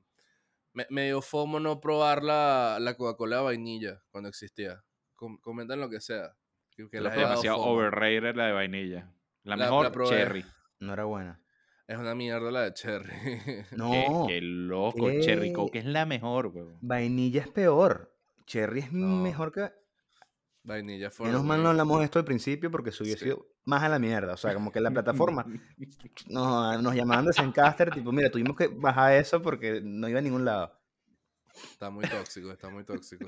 A: me, me dio FOMO no probar la, la Coca-Cola de vainilla cuando existía. Com- comenten lo que sea. Que, que les dado
B: demasiado
A: FOMO.
B: overrated la de vainilla. La,
A: La-
B: mejor,
A: la.
B: Cherry.
C: No era buena.
A: Es una mierda la de Cherry. [laughs]
C: No.
B: Qué, qué loco, Cherry
C: ¿qué?
B: Coke es la mejor, weón.
C: Vainilla es peor. Cherry es
A: No.
C: mejor que.
A: vainilla for
C: Menos mal no hablamos de esto al principio porque se hubiese
A: Sí.
C: sido más a la mierda. O sea, como que la [laughs] plataforma nos, nos llamaban de Zencaster, tipo, mira, tuvimos que bajar eso porque no iba a ningún lado.
A: Está muy tóxico, está muy tóxico.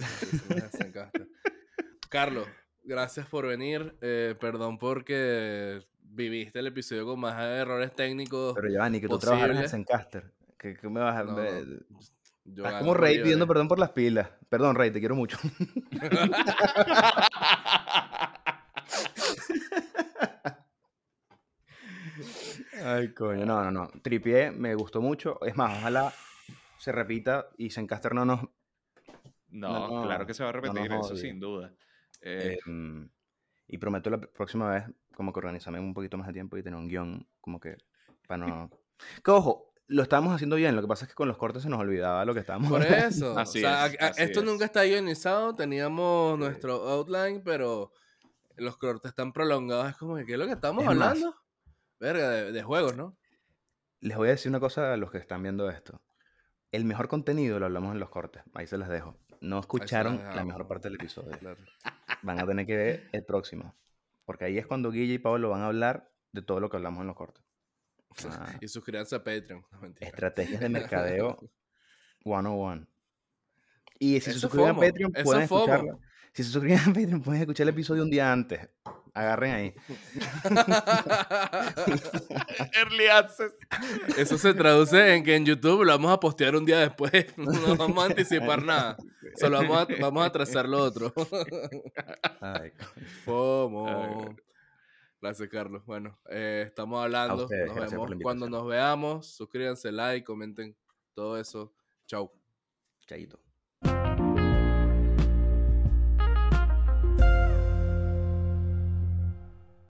A: Carlos, gracias por venir. eh, perdón porque viviste el episodio con más errores técnicos.
C: Pero Giovanni, que tú trabajaras en. Zencaster. Que, que me vas a
A: No,
C: ver?
A: yo
C: Estás
A: gano
C: como Rey pidiendo perdón por las pilas. Perdón, Rey, te quiero mucho. [laughs] Ay, coño. No, no, no. Tripié, me gustó mucho. Es más, ojalá se repita y Zencaster no nos.
B: No,
C: No,
B: claro que se va a
C: no
B: repetir, eso sin duda. Eh,
C: em, y prometo la próxima vez, como que organizarme un poquito más de tiempo y tener un guion, como que. Para no. Que ojo, lo estábamos haciendo bien. Lo que pasa es que con los cortes se nos olvidaba lo que estábamos
A: Por [laughs] eso.
B: Así
A: o sea,
B: es,
A: a- a-
B: así
A: esto
B: es.
A: nunca está guionizado. Teníamos nuestro outline, pero los cortes están prolongados. Es como que, ¿qué es lo que estamos
C: Es más.
A: hablando? Verga, de, de juegos, ¿no?
C: Les voy a decir una cosa a los que están viendo esto. El mejor contenido lo hablamos en los cortes. Ahí se las dejo. No escucharon la mejor parte del episodio.
A: Claro.
C: Van a tener que ver el próximo. Porque ahí es cuando Guille y Pablo van a hablar de todo lo que hablamos en los cortes. [laughs] Ah,
A: Y suscríbanse a Patreon. No,
C: estrategias de mercadeo [laughs] 101. Y si se suscriben a Patreon, pueden escucharlo. Si se suscriben a Patreon, pueden escuchar el episodio un día antes. Agarren ahí. [laughs]
B: Early access.
A: Eso se traduce en que en YouTube lo vamos a postear un día después. [laughs] No vamos a anticipar [laughs] nada. Solo vamos a, vamos a trazar lo otro.
C: Ay,
A: FOMO. Gracias, Carlos. Bueno, eh, estamos hablando.
C: ustedes,
A: nos vemos cuando nos veamos. Suscríbanse, like, comenten todo eso. Chau.
C: Chaito.